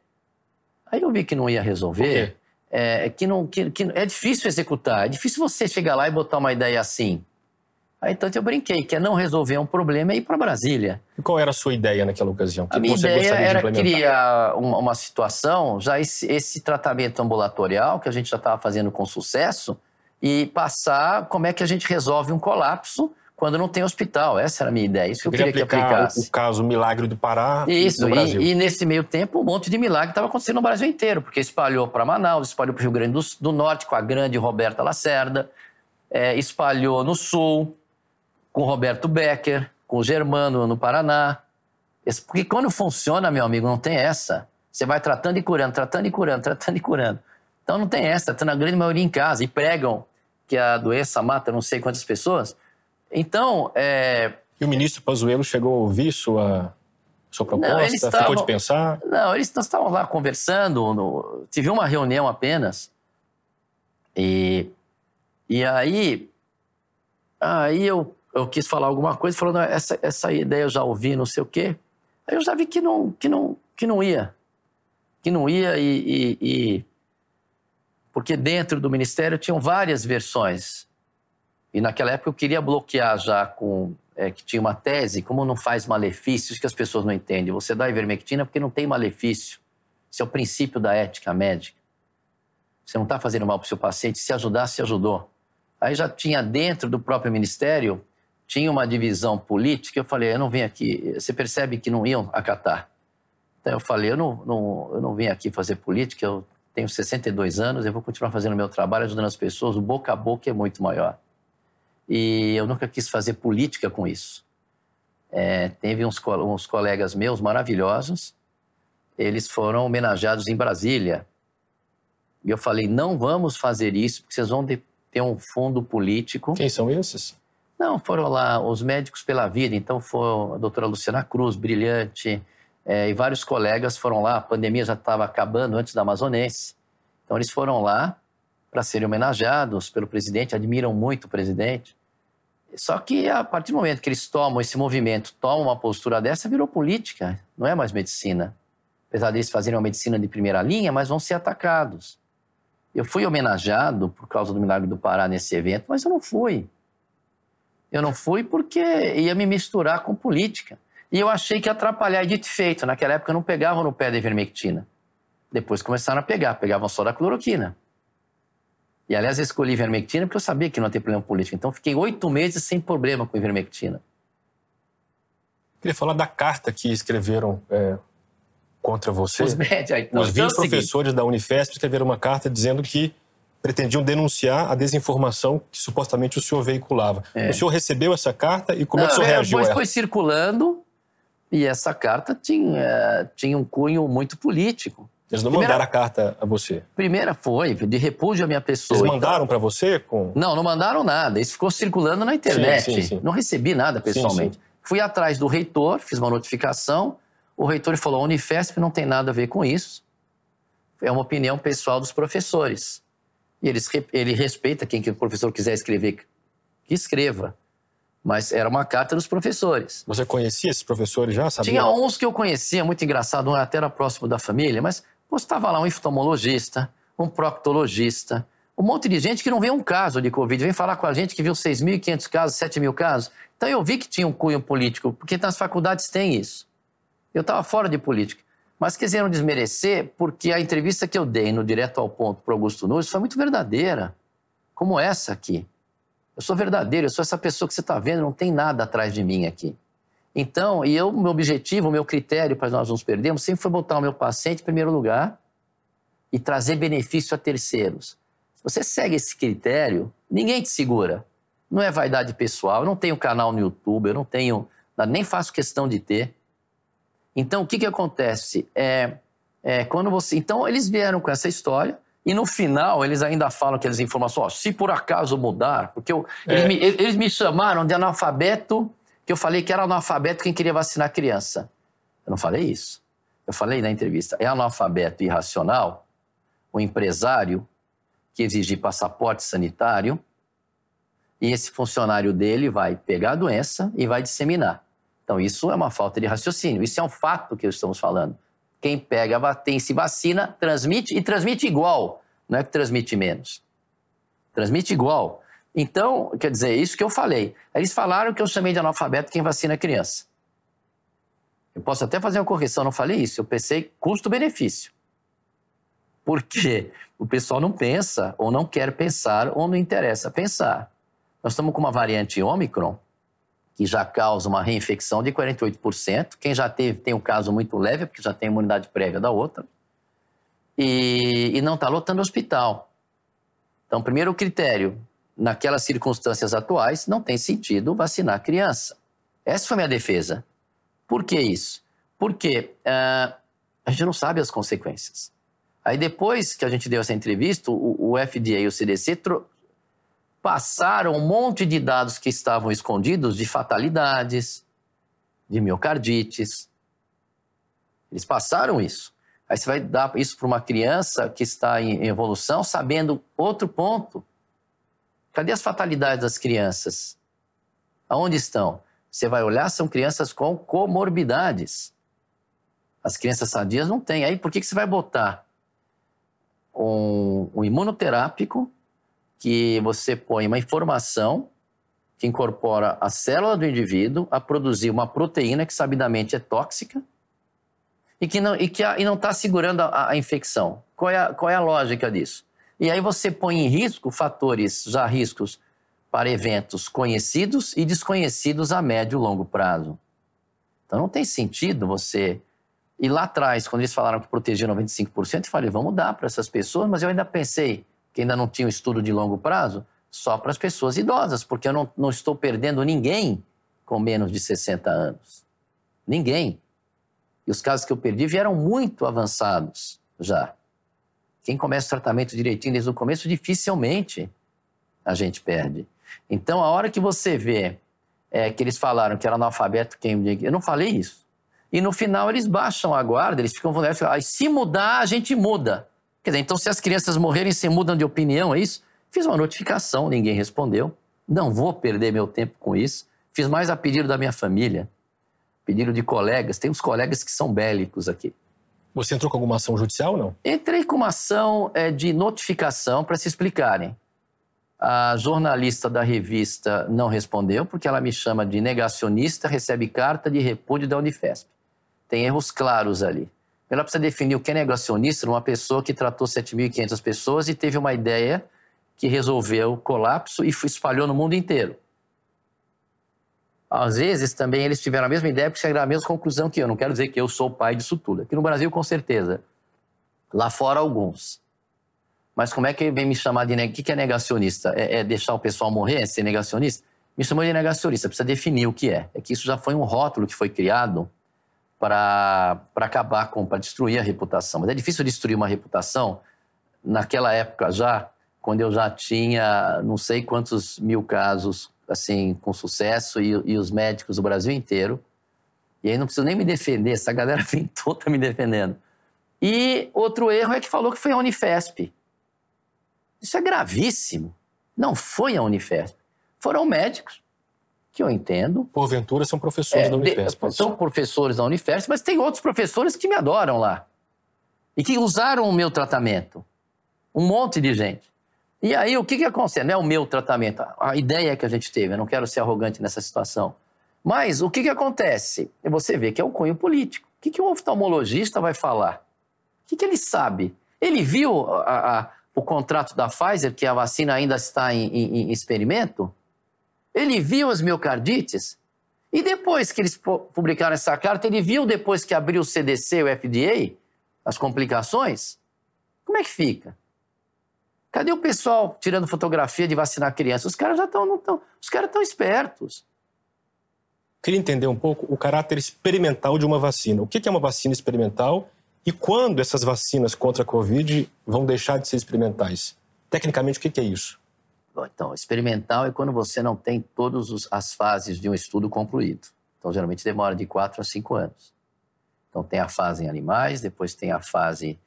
Aí eu vi que não ia resolver. É, que não, que, que é difícil executar, é difícil você chegar lá e botar uma ideia assim. Aí então eu brinquei, que é não resolver um problema e ir para Brasília. E qual era a sua ideia naquela ocasião? Que a minha ideia era criar uma, uma, situação, já esse, esse tratamento ambulatorial que a gente já estava fazendo com sucesso, e passar como é que a gente resolve um colapso quando não tem hospital. Essa era a minha ideia, isso que eu queria que aplicasse. O caso Milagre do Pará isso, no Brasil. E, e nesse meio tempo, um monte de milagre estava acontecendo no Brasil inteiro, porque espalhou para Manaus, espalhou para o Rio Grande do, do, Norte com a grande Roberta Lacerda, é, espalhou no Sul, com Roberto Becker, com o Germano no Paraná. Porque quando funciona, meu amigo, não tem essa. Você vai tratando e curando, tratando e curando, tratando e curando. Então não tem essa, está na grande maioria em casa. E pregam que a doença mata não sei quantas pessoas. Então. É... E o ministro Pazuello chegou a ouvir sua, sua proposta? Não. Ficou de pensar? Não, eles estavam lá conversando. No... Tive uma reunião apenas. E, e aí. Aí eu eu quis falar alguma coisa, falou, não, essa, essa ideia eu já ouvi, não sei o quê. Aí eu já vi que não, que não, que não ia. Que não ia e, e, e... Porque dentro do Ministério tinham várias versões. E naquela época eu queria bloquear já com... É, que tinha uma tese, como não faz malefícios, que as pessoas não entendem. Você dá ivermectina porque não tem malefício. Esse é o princípio da ética médica. Você não está fazendo mal para o seu paciente. Se ajudar, se ajudou. Aí já tinha dentro do próprio ministério tinha uma divisão política, eu falei, eu não vim aqui, você percebe que não iam acatar. Então eu falei, eu não, não, eu não vim aqui fazer política, eu tenho 62 anos, eu vou continuar fazendo meu trabalho, ajudando as pessoas, o boca a boca é muito maior. E eu nunca quis fazer política com isso. É, teve uns, uns colegas meus maravilhosos, eles foram homenageados em Brasília. E eu falei, não vamos fazer isso, porque vocês vão ter um fundo político. Quem são esses? Não, foram lá os médicos pela vida, então foi a doutora Luciana Cruz, brilhante, é, e vários colegas foram lá, a pandemia já estava acabando antes da Amazonense. Então eles foram lá para serem homenageados pelo presidente, admiram muito o presidente. Só que a partir do momento que eles tomam esse movimento, tomam uma postura dessa, virou política, não é mais medicina. Apesar deles fazerem uma medicina de primeira linha, mas vão ser atacados. Eu fui homenageado por causa do Milagre do Pará nesse evento, mas eu não fui. Eu não fui porque ia me misturar com política. E eu achei que ia atrapalhar. E dito feito, naquela época não pegavam no pé da ivermectina. Depois começaram a pegar, pegavam só da cloroquina. E aliás, eu escolhi ivermectina porque eu sabia que não ia ter problema político. Então fiquei oito meses sem problema com ivermectina. Queria falar da carta que escreveram é, contra você. Os médicos. Os 20 professores da Unifesp escreveram uma carta dizendo que pretendiam denunciar a desinformação que supostamente o senhor veiculava. É. O senhor recebeu essa carta e como Não, é que o senhor é, reagiu? Depois foi circulando e essa carta tinha, tinha um cunho muito político. Eles não Primeira, mandaram a carta a você? Primeira foi, de repúdio à minha pessoa. Eles mandaram para você? Com... Não, não mandaram nada. Isso ficou circulando na internet. Sim, sim, sim. Não recebi nada pessoalmente. Fui atrás do reitor, fiz uma notificação. O reitor falou: a Unifesp não tem nada a ver com isso. É uma opinião pessoal dos professores. E ele, ele respeita quem que o professor quiser escrever, que escreva. Mas era uma carta dos professores. Você conhecia esses professores já? Sabia? Tinha uns que eu conhecia, muito engraçado, um até era próximo da família, mas Postava lá um oftalmologista, um proctologista, um monte de gente que não vê um caso de Covid. Vem falar com a gente que viu 6.500 casos, 7 mil casos. Então eu vi que tinha um cunho político, porque nas faculdades tem isso. Eu estava fora de política. Mas quiseram desmerecer porque a entrevista que eu dei no Direto ao Ponto para Augusto Nunes foi muito verdadeira, como essa aqui. Eu sou verdadeiro, eu sou essa pessoa que você está vendo, não tem nada atrás de mim aqui. Então, e eu, meu objetivo, o meu critério para nós nos perdermos sempre foi botar o meu paciente em primeiro lugar e trazer benefício a terceiros. Se você segue esse critério, ninguém te segura. Não é vaidade pessoal, eu não tenho canal no YouTube, eu não tenho, nem faço questão de ter. Então, o que, que acontece? É, é, quando você. Então, eles vieram com essa história. E no final, eles ainda falam aquelas informações, se por acaso mudar, porque eu, é. eles, me, eles, me, chamaram de analfabeto que eu falei que era analfabeto quem queria vacinar criança. Eu não falei isso. Eu falei na entrevista, é analfabeto irracional o empresário que exigir passaporte sanitário e esse funcionário dele vai pegar a doença e vai disseminar. Então, isso é uma falta de raciocínio. Isso é um fato que estamos falando. Quem pega, tem se vacina, transmite e transmite igual. Não é que transmite menos. Transmite igual. Então, quer dizer, isso que eu falei. Eles falaram que eu chamei de analfabeto quem vacina criança. Eu posso até fazer uma correção, não falei isso. Eu pensei custo-benefício. Porque o pessoal não pensa, ou não quer pensar, ou não interessa pensar. Nós estamos com uma variante Ômicron, que já causa uma reinfecção de 48%. Quem já teve tem um caso muito leve, porque já tem imunidade prévia da outra. E, e não está lotando o hospital. Então, primeiro critério, naquelas circunstâncias atuais, não tem sentido vacinar a criança. Essa foi minha defesa. Por que isso? Porque uh, a gente não sabe as consequências. Aí depois que a gente deu essa entrevista, o, o FDA e o CDC passaram um monte de dados que estavam escondidos de fatalidades, de miocardites. Eles passaram isso. Aí você vai dar isso para uma criança que está em evolução, sabendo outro ponto, Cadê as fatalidades das crianças? Aonde estão? Você vai olhar, são crianças com comorbidades. As crianças sadias não têm. Aí por que, que você vai botar um, um imunoterápico que você põe uma informação que incorpora a célula do indivíduo a produzir uma proteína que sabidamente é tóxica e que não e que e não está segurando a, a, infecção. Qual é a, qual é a lógica disso? E aí você põe em risco fatores já riscos para eventos conhecidos e desconhecidos a médio e longo prazo. Então não tem sentido você. E lá atrás, quando eles falaram que protegia 95%, eu falei, vamos dar para essas pessoas, mas eu ainda pensei que ainda não tinha um estudo de longo prazo, só para as pessoas idosas, porque eu não, não estou perdendo ninguém com menos de 60 anos. Ninguém. E os casos que eu perdi vieram muito avançados já. Quem começa o tratamento direitinho desde o começo, dificilmente a gente perde. Então, a hora que você vê é, que eles falaram que era analfabeto quem... Eu não falei isso. E no final eles baixam a guarda, eles ficam vulneráveis. Ah, se mudar, a gente muda. Quer dizer, então se as crianças morrerem, se mudam de opinião, é isso? Fiz uma notificação, ninguém respondeu. Não vou perder meu tempo com isso. Fiz mais a pedido da minha família, pedido de colegas. Tem uns colegas que são bélicos aqui. Você entrou com alguma ação judicial ou não? Entrei com uma ação é, de notificação para se explicarem. A jornalista da revista não respondeu, porque ela me chama de negacionista, recebe carta de repúdio da Unifesp. Tem erros claros ali. Ela precisa definir o que é negacionista uma pessoa que tratou 7.500 pessoas e teve uma ideia que resolveu o colapso e espalhou no mundo inteiro. Às vezes também eles tiveram a mesma ideia porque chegaram à mesma conclusão que eu. Não quero dizer que eu sou o pai disso tudo. Aqui no Brasil, com certeza. Lá fora, alguns. Mas como é que vem me chamar de. O que é negacionista? É, é deixar o pessoal morrer? É ser negacionista? Me chamou de negacionista, precisa definir o que é. É que isso já foi um rótulo que foi criado para acabar com, para destruir a reputação. Mas é difícil destruir uma reputação naquela época já, quando eu já tinha não sei quantos mil casos assim, com sucesso e, e, os médicos do Brasil inteiro. E aí não preciso nem me defender, essa galera vem toda me defendendo. E outro erro é que falou que foi a Unifesp. Isso é gravíssimo. Não foi a Unifesp. Foram médicos, que eu entendo. Porventura são professores é, da Unifesp. De, são professores da Unifesp, mas tem outros professores que me adoram lá. e que usaram o meu tratamento. Um monte de gente. E aí, o que, que acontece? Não é o meu tratamento. A ideia que a gente teve, eu não quero ser arrogante nessa situação. Mas o que, que acontece? Você vê que é o cunho político. O que, que o oftalmologista vai falar? O que, que ele sabe? Ele viu a, a, o contrato da Pfizer, que a vacina ainda está em, em, em experimento? Ele viu as miocardites? E depois que eles publicaram essa carta, ele viu depois que abriu o CDC, o FDA, as complicações? Como é que fica? Cadê o pessoal tirando fotografia de vacinar criança? Os caras já estão, os caras estão espertos. Queria entender um pouco o caráter experimental de uma vacina. O que é uma vacina experimental e quando essas vacinas contra a Covid vão deixar de ser experimentais? Tecnicamente, o que é isso? Então, experimental é quando você não tem todas as fases de um estudo concluído. Então, geralmente demora de 4 a 5 anos. Então, tem a fase em animais, depois tem a fase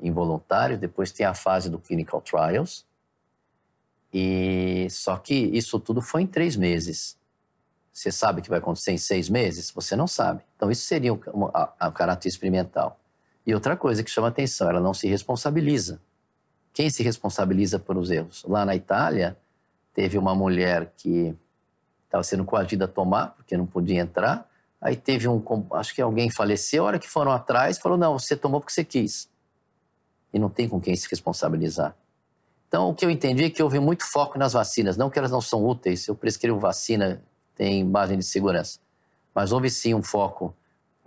em voluntários, depois tem a fase do clinical trials. E só que isso tudo foi em três meses. Você sabe que vai acontecer em seis meses? Você não sabe. Então, isso seria o, a, a caráter experimental. E outra coisa que chama atenção, ela não se responsabiliza. Quem se responsabiliza pelos erros? Lá na Itália, teve uma mulher que estava sendo coagida a tomar, porque não podia entrar. Aí teve um, acho que alguém faleceu, a hora que foram atrás, falou: não, você tomou porque você quis. E não tem com quem se responsabilizar. Então, o que eu entendi é que houve muito foco nas vacinas. Não que elas não são úteis, eu prescrevo vacina, tem margem de segurança. Mas houve sim um foco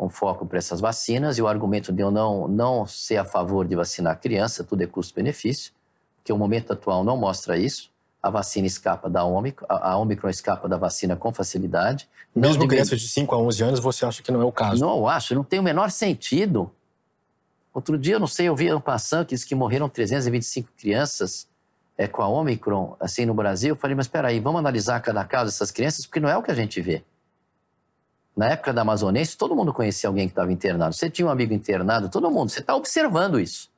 um foco para essas vacinas e o argumento de eu não, não ser a favor de vacinar criança, tudo é custo-benefício, que o momento atual não mostra isso. A vacina escapa da Omicron, a Omicron escapa da vacina com facilidade. Mesmo crianças de 5 a 11 anos, você acha que não é o caso? Não, eu acho, não tem o menor sentido. Outro dia, eu não sei, eu vi um passando que disse que morreram 325 crianças é, com a Omicron, assim, no Brasil. Eu falei, mas espera aí, vamos analisar cada caso dessas crianças, porque não é o que a gente vê. Na época da Amazonense, todo mundo conhecia alguém que estava internado. Você tinha um amigo internado, todo mundo. Você está observando isso.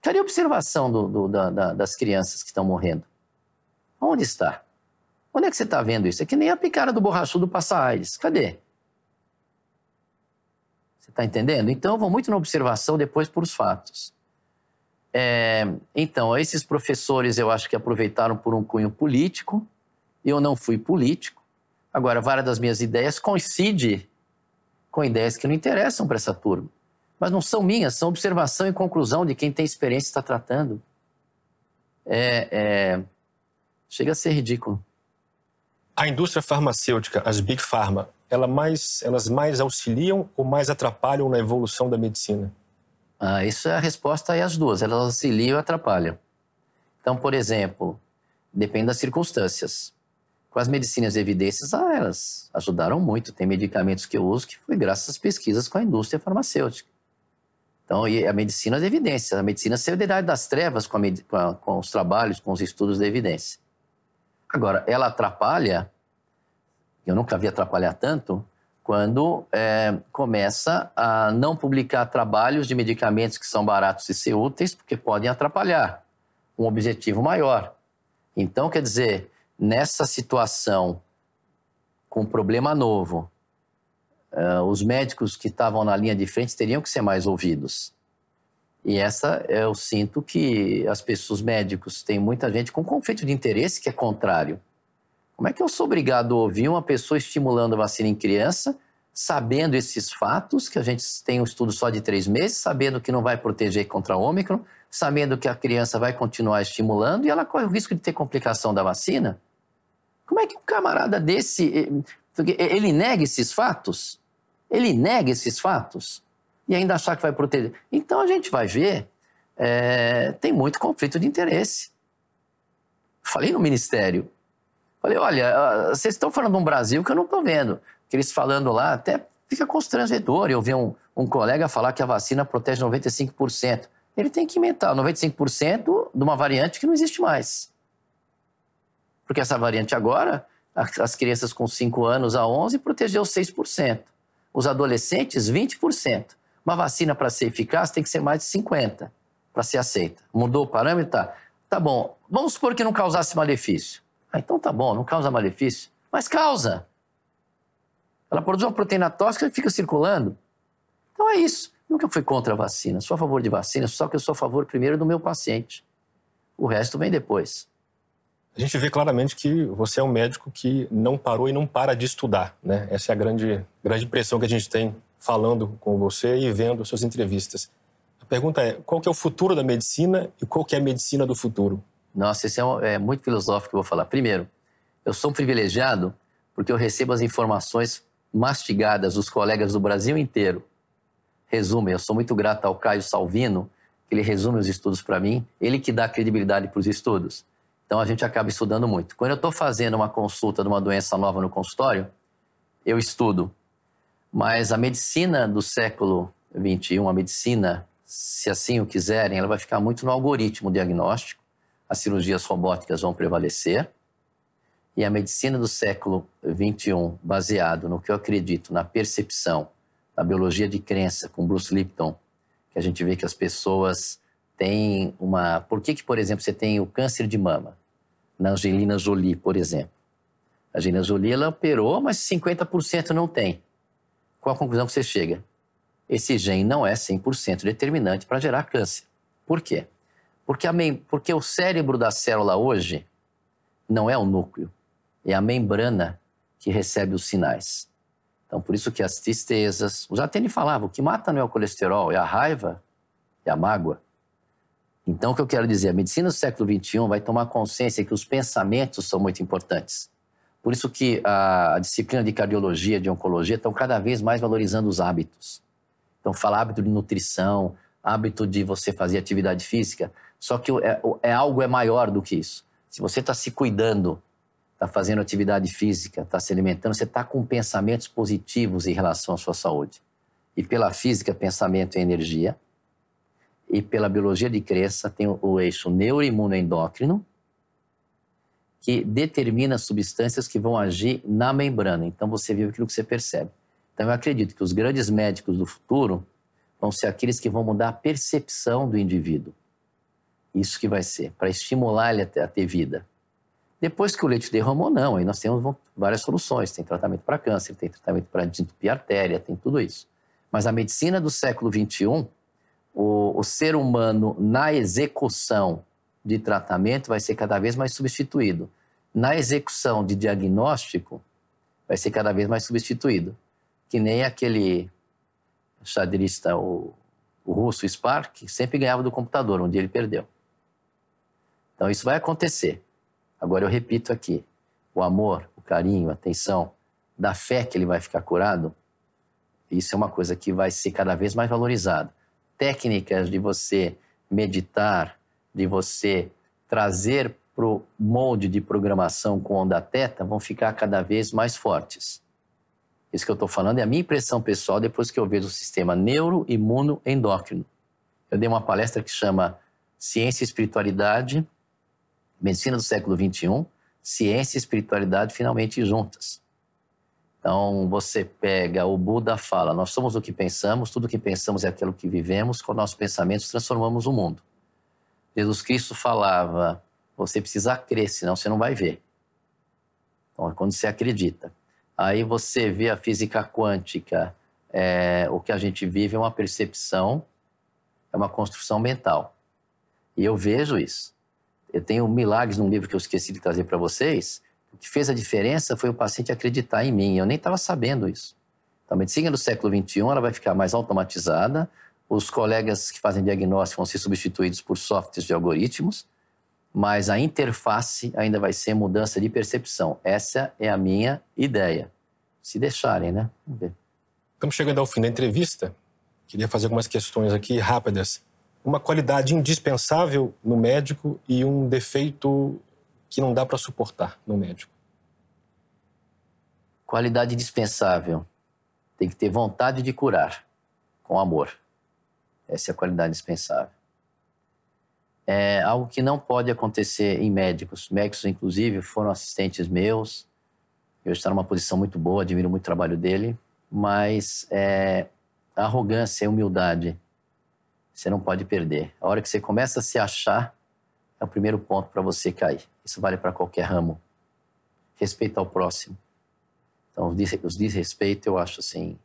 Cadê a observação do, do, da, da, das crianças que estão morrendo? Onde está? Onde é que você está vendo isso? É que nem a picada do borrachudo passa AIDS. Cadê? Você está entendendo? Então, eu vou muito na observação, depois por os fatos. É, então, esses professores eu acho que aproveitaram por um cunho político. Eu não fui político. Agora, várias das minhas ideias coincidem com ideias que não interessam para essa turma. Mas não são minhas, são observação e conclusão de quem tem experiência e está tratando. É, é... Chega a ser ridículo. A indústria farmacêutica, as Big Pharma, ela mais, elas mais auxiliam ou mais atrapalham na evolução da medicina? Ah, isso é a resposta aí às duas. Elas auxiliam e atrapalham. Então, por exemplo, depende das circunstâncias com as medicinas de evidências, ah, elas ajudaram muito. Tem medicamentos que eu uso que foi graças às pesquisas com a indústria farmacêutica. Então, e a medicina de evidência, a medicina saiu da das trevas com, a, com, os trabalhos, com os estudos de evidência. Agora, ela atrapalha, eu nunca vi atrapalhar tanto, quando é, começa a não publicar trabalhos de medicamentos que são baratos e ser úteis, porque podem atrapalhar um objetivo maior. Então, quer dizer, nessa situação com um problema novo, uh, os médicos que estavam na linha de frente teriam que ser mais ouvidos. E essa eu sinto que as pessoas, os médicos, tem muita gente com conflito de interesse que é contrário. Como é que eu sou obrigado a ouvir uma pessoa estimulando a vacina em criança, sabendo esses fatos, que a gente tem um estudo só de três meses, sabendo que não vai proteger contra a Ômicron, sabendo que a criança vai continuar estimulando e ela corre o risco de ter complicação da vacina? Como é que um camarada desse. Eh, ele nega esses fatos? Ele nega esses fatos? E ainda achar que vai proteger. Então a gente vai ver, é, tem muito conflito de interesse. Falei no ministério. Falei, olha, ah, vocês estão falando de um Brasil que eu não estou vendo. Que eles falando lá, até fica constrangedor eu ver um, um colega falar que a vacina protege 95%. Ele tem que inventar 95% de uma variante que não existe mais. Porque essa variante agora, as crianças com 5 anos a 11 protegeu 6%. Os adolescentes, 20%. Uma vacina para ser eficaz tem que ser mais de 50% para ser aceita. Mudou o parâmetro? Tá. Tá bom. Vamos supor que não causasse malefício. Ah, então tá bom, não causa malefício. Mas causa. Ela produz uma proteína tóxica e fica circulando. Então é isso. Nunca fui contra a vacina. Sou a favor de vacina, só que eu sou a favor primeiro do meu paciente. O resto vem depois. A gente vê claramente que você é um médico que não parou e não para de estudar, né? Essa é a grande, grande impressão que a gente tem falando com você e vendo suas entrevistas. A pergunta é, qual que é o futuro da medicina e qual que é a medicina do futuro? Nossa, isso é, um, é muito filosófico que eu vou falar. Primeiro, eu sou um privilegiado porque eu recebo as informações mastigadas dos colegas do Brasil inteiro. Resumem, eu sou muito grato ao Caio Salvino, que ele resume os estudos para mim, ele que dá credibilidade para os estudos. Então a gente acaba estudando muito. Quando eu estou fazendo uma consulta de uma doença nova no consultório, eu estudo. Mas a medicina do século XXI, a medicina, se assim o quiserem, ela vai ficar muito no algoritmo diagnóstico. As cirurgias robóticas vão prevalecer. E a medicina do século XXI, baseado no que eu acredito, na percepção, na biologia de crença, com Bruce Lipton, que a gente vê que as pessoas têm uma. Por que, que por exemplo, você tem o câncer de mama? Na Angelina Jolie, por exemplo. A Angelina Jolie, ela operou, mas 50% não tem. Qual a conclusão que você chega? Esse gene não é 100% determinante para gerar câncer. Por quê? Porque, a porque o cérebro da célula hoje não é o núcleo, é a membrana que recebe os sinais. Então, por isso que as tristezas... O Zatene falava, o que mata não é o colesterol, é a raiva, é a mágoa. Então, o que eu quero dizer, a medicina do século XXI vai tomar consciência que os pensamentos são muito importantes. Por isso que a, disciplina de cardiologia, de oncologia, estão cada vez mais valorizando os hábitos. Então, fala hábito de nutrição, hábito de você fazer atividade física, só que é, é algo é maior do que isso. Se você está se cuidando, está fazendo atividade física, está se alimentando, você está com pensamentos positivos em relação à sua saúde. E pela física, pensamento é energia. E pela biologia de crença, tem o, eixo neuroimunoendócrino, que determina substâncias que vão agir na membrana. Então você vive aquilo que você percebe. Então eu acredito que os grandes médicos do futuro vão ser aqueles que vão mudar a percepção do indivíduo. Isso que vai ser, para estimular ele a ter, a ter vida. Depois que o leite derramou, não. Aí nós temos várias soluções. Tem tratamento para câncer, tem tratamento para desentupir artéria, tem tudo isso. Mas a medicina do século XXI, o, o ser humano na execução de tratamento vai ser cada vez mais substituído. Na execução de diagnóstico, vai ser cada vez mais substituído. Que nem aquele xadrista, o, o russo Spark, sempre ganhava do computador, um ele perdeu. Então isso vai acontecer. Agora eu repito aqui: o amor, o carinho, a atenção, da fé que ele vai ficar curado, isso é uma coisa que vai ser cada vez mais valorizada. Técnicas de você meditar, de você trazer para o molde de programação com onda teta vão ficar cada vez mais fortes. Isso que eu estou falando é a minha impressão pessoal depois que eu vejo o sistema neuroimunoendócrino. Eu dei uma palestra que chama Ciência e Espiritualidade, Medicina do século XXI, Ciência e Espiritualidade finalmente juntas. Então, você pega, o Buda fala, nós somos o que pensamos, tudo o que pensamos é aquilo que vivemos, com nossos pensamentos transformamos o mundo. Jesus Cristo falava: você precisa crer, senão você não vai ver. Então, é quando você acredita. Aí você vê a física quântica, é, o que a gente vive é uma percepção, é uma construção mental. E eu vejo isso. Eu tenho milagres num livro que eu esqueci de trazer para vocês. O que fez a diferença foi o paciente acreditar em mim. Eu nem estava sabendo isso. Então, a medicina do século XXI ela vai ficar mais automatizada, os colegas que fazem diagnóstico vão ser substituídos por softwares de algoritmos, mas a interface ainda vai ser mudança de percepção. Essa é a minha ideia. Se deixarem, né? Vamos ver. Estamos chegando ao fim da entrevista. Queria fazer algumas questões aqui rápidas. Uma qualidade indispensável no médico e um defeito que não dá para suportar no médico. Qualidade indispensável. Tem que ter vontade de curar, com amor. Essa é a qualidade dispensável. É algo que não pode acontecer em médicos. Médicos, inclusive, foram assistentes meus. Eu estou numa posição muito boa, admiro muito o trabalho dele, mas é, arrogância e humildade você não pode perder. A hora que você começa a se achar, é o primeiro ponto para você cair. Isso vale para qualquer ramo. Respeito ao próximo. Então, os desrespeito eu acho assim,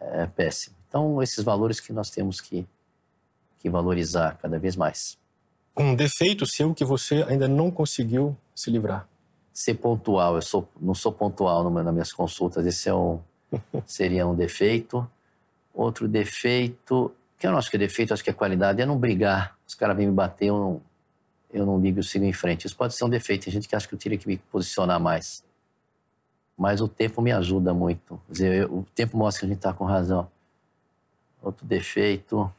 é péssimo. Então, esses valores que nós temos que, que valorizar cada vez mais. Um defeito seu que você ainda não conseguiu se livrar? Ser pontual. Eu sou, não sou pontual nas minhas consultas. Esse é um, seria um defeito. Outro defeito, que eu não acho que é defeito, acho que é qualidade, é não brigar. Os caras vêm me bater, eu não, eu não ligo, eu sigo em frente. Isso pode ser um defeito. Tem gente que acha que eu teria que me posicionar mais. Mas o tempo me ajuda muito. Quer dizer, eu, o tempo mostra que a gente está com razão. Outro defeito.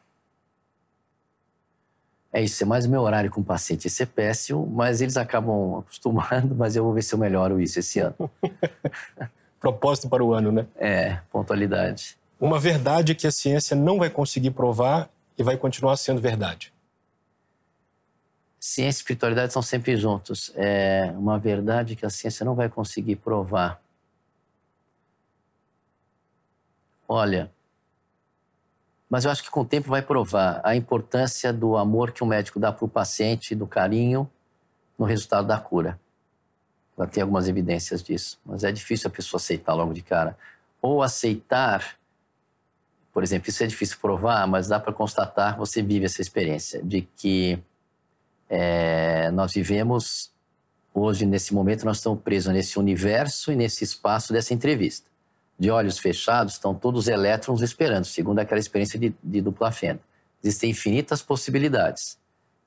É isso, é mais o meu horário com o paciente. Esse é péssimo, mas eles acabam acostumando, mas eu vou ver se eu melhoro isso esse ano. Propósito para o ano, né? É, pontualidade. Uma verdade que a ciência não vai conseguir provar e vai continuar sendo verdade. Ciência e espiritualidade estão sempre juntos. É uma verdade que a ciência não vai conseguir provar. Olha, mas eu acho que com o tempo vai provar a importância do amor que o médico dá para o paciente, do carinho no resultado da cura. Já tem algumas evidências disso, mas é difícil a pessoa aceitar logo de cara. Ou aceitar, por exemplo, isso é difícil provar, mas dá para constatar, você vive essa experiência de que é, nós vivemos hoje, nesse momento, nós estamos presos nesse universo e nesse espaço dessa entrevista de olhos fechados, estão todos os elétrons esperando, segundo aquela experiência de, de dupla fenda. Existem infinitas possibilidades.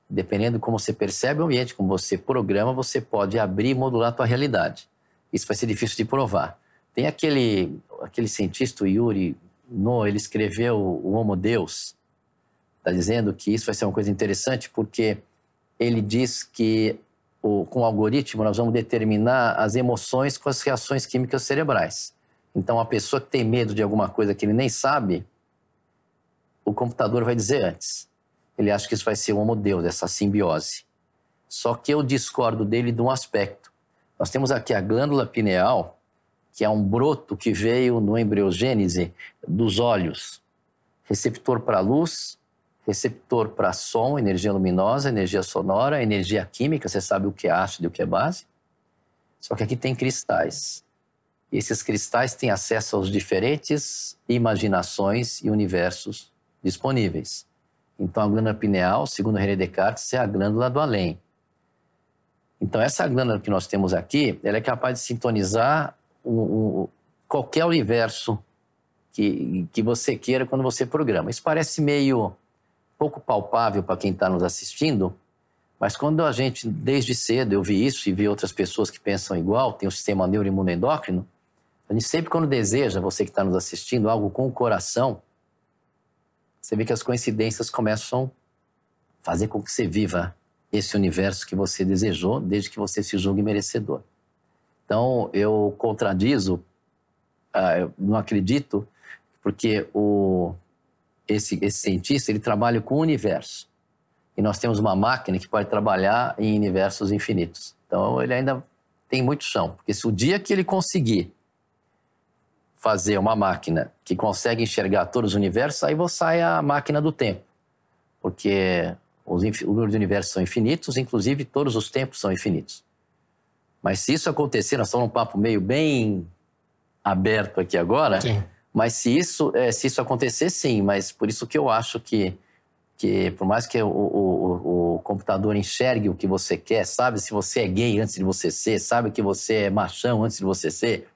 Dependendo de como você percebe o ambiente, como você programa, você pode abrir e modular a tua realidade. Isso vai ser difícil de provar. Tem aquele, aquele cientista, Yuri No, ele escreveu o Homo Deus, está dizendo que isso vai ser uma coisa interessante porque ele diz que o, com o algoritmo nós vamos determinar as emoções com as reações químicas cerebrais. Então, a pessoa que tem medo de alguma coisa que ele nem sabe, o computador vai dizer antes. Ele acha que isso vai ser um modelo dessa simbiose. Só que eu discordo dele de um aspecto. Nós temos aqui a glândula pineal, que é um broto que veio no embriogênese dos olhos. Receptor para luz, receptor para som, energia luminosa, energia sonora, energia química, você sabe o que é ácido e o que é base. Só que aqui tem cristais. E esses cristais têm acesso aos diferentes imaginações e universos disponíveis. Então, a glândula pineal, segundo René Descartes, é a glândula do além. Então, essa glândula que nós temos aqui, ela é capaz de sintonizar um, um, qualquer universo que, que você queira quando você programa. Isso parece meio pouco palpável para quem está nos assistindo, mas quando a gente, desde cedo, eu vi isso e vi outras pessoas que pensam igual, tem o sistema neuroimunoendócrino, a gente sempre, quando deseja, você que está nos assistindo, algo com o coração, você vê que as coincidências começam a fazer com que você viva esse universo que você desejou, desde que você se julgue merecedor. Então, eu contradizo, uh, eu não acredito, porque o, esse, esse cientista ele trabalha com o universo. E nós temos uma máquina que pode trabalhar em universos infinitos. Então, ele ainda tem muito chão, porque se o dia que ele conseguir fazer uma máquina que consegue enxergar todos os universos, aí você sai a máquina do tempo. Porque os, os universos são infinitos, inclusive todos os tempos são infinitos. Mas se isso acontecer, nós estamos num papo meio bem aberto aqui agora, sim. Mas se isso, é, se isso acontecer, sim. Mas por isso que eu acho que, que por mais que o, o, o computador enxergue o que você quer, sabe se você é gay antes de você ser, sabe que você é machão antes de você ser,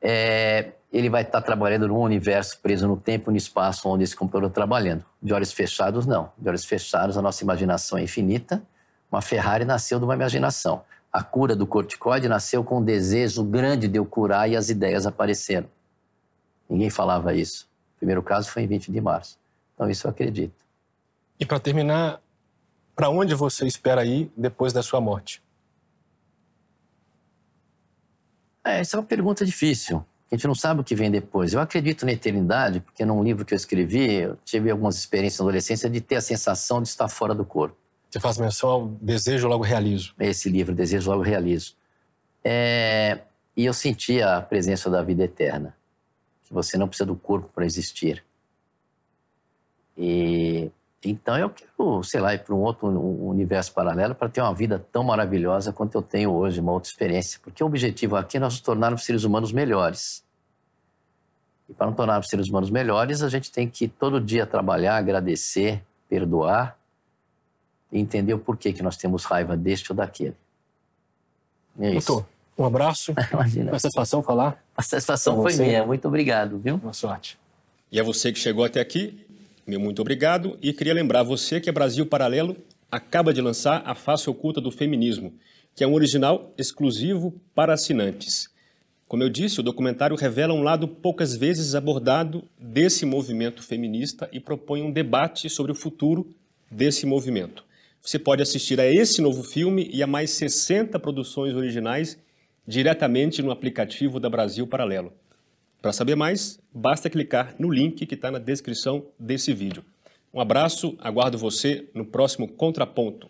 é, ele vai estar trabalhando num universo preso no tempo e no espaço onde esse computador está trabalhando. De olhos fechados, não. De olhos fechados, a nossa imaginação é infinita. Uma Ferrari nasceu de uma imaginação. A cura do corticoide nasceu com um desejo grande de eu curar e as ideias apareceram. Ninguém falava isso. O primeiro caso foi em 20 de março. Então, isso eu acredito. E para terminar, para onde você espera ir depois da sua morte? É, essa é uma pergunta difícil. A gente não sabe o que vem depois. Eu acredito na eternidade, porque num livro que eu escrevi, eu tive algumas experiências na adolescência de ter a sensação de estar fora do corpo. Você faz menção ao desejo, logo realizo. Esse livro, Desejo, logo realizo. É... E eu senti a presença da vida eterna, você não precisa do corpo para existir. E então eu quero, sei lá, ir para um outro universo paralelo para ter uma vida tão maravilhosa quanto eu tenho hoje, uma outra experiência. Porque o objetivo aqui é nós nos tornarmos seres humanos melhores. E para não tornar os seres humanos melhores, a gente tem que todo dia trabalhar, agradecer, perdoar e entender o porquê que nós temos raiva deste ou daquele. É isso. Doutor, um abraço. Imagina. Uma satisfação falar. A satisfação foi minha. Muito obrigado, viu? Boa sorte. E a você que chegou até aqui, meu muito obrigado. E queria lembrar você que a Brasil Paralelo acaba de lançar A Face Oculta do Feminismo, que é um original exclusivo para assinantes. Como eu disse, o documentário revela um lado poucas vezes abordado desse movimento feminista e propõe um debate sobre o futuro desse movimento. Você pode assistir a esse novo filme e a mais 60 produções originais diretamente no aplicativo da Brasil Paralelo. Para saber mais, basta clicar no link que está na descrição desse vídeo. Um abraço, aguardo você no próximo Contraponto.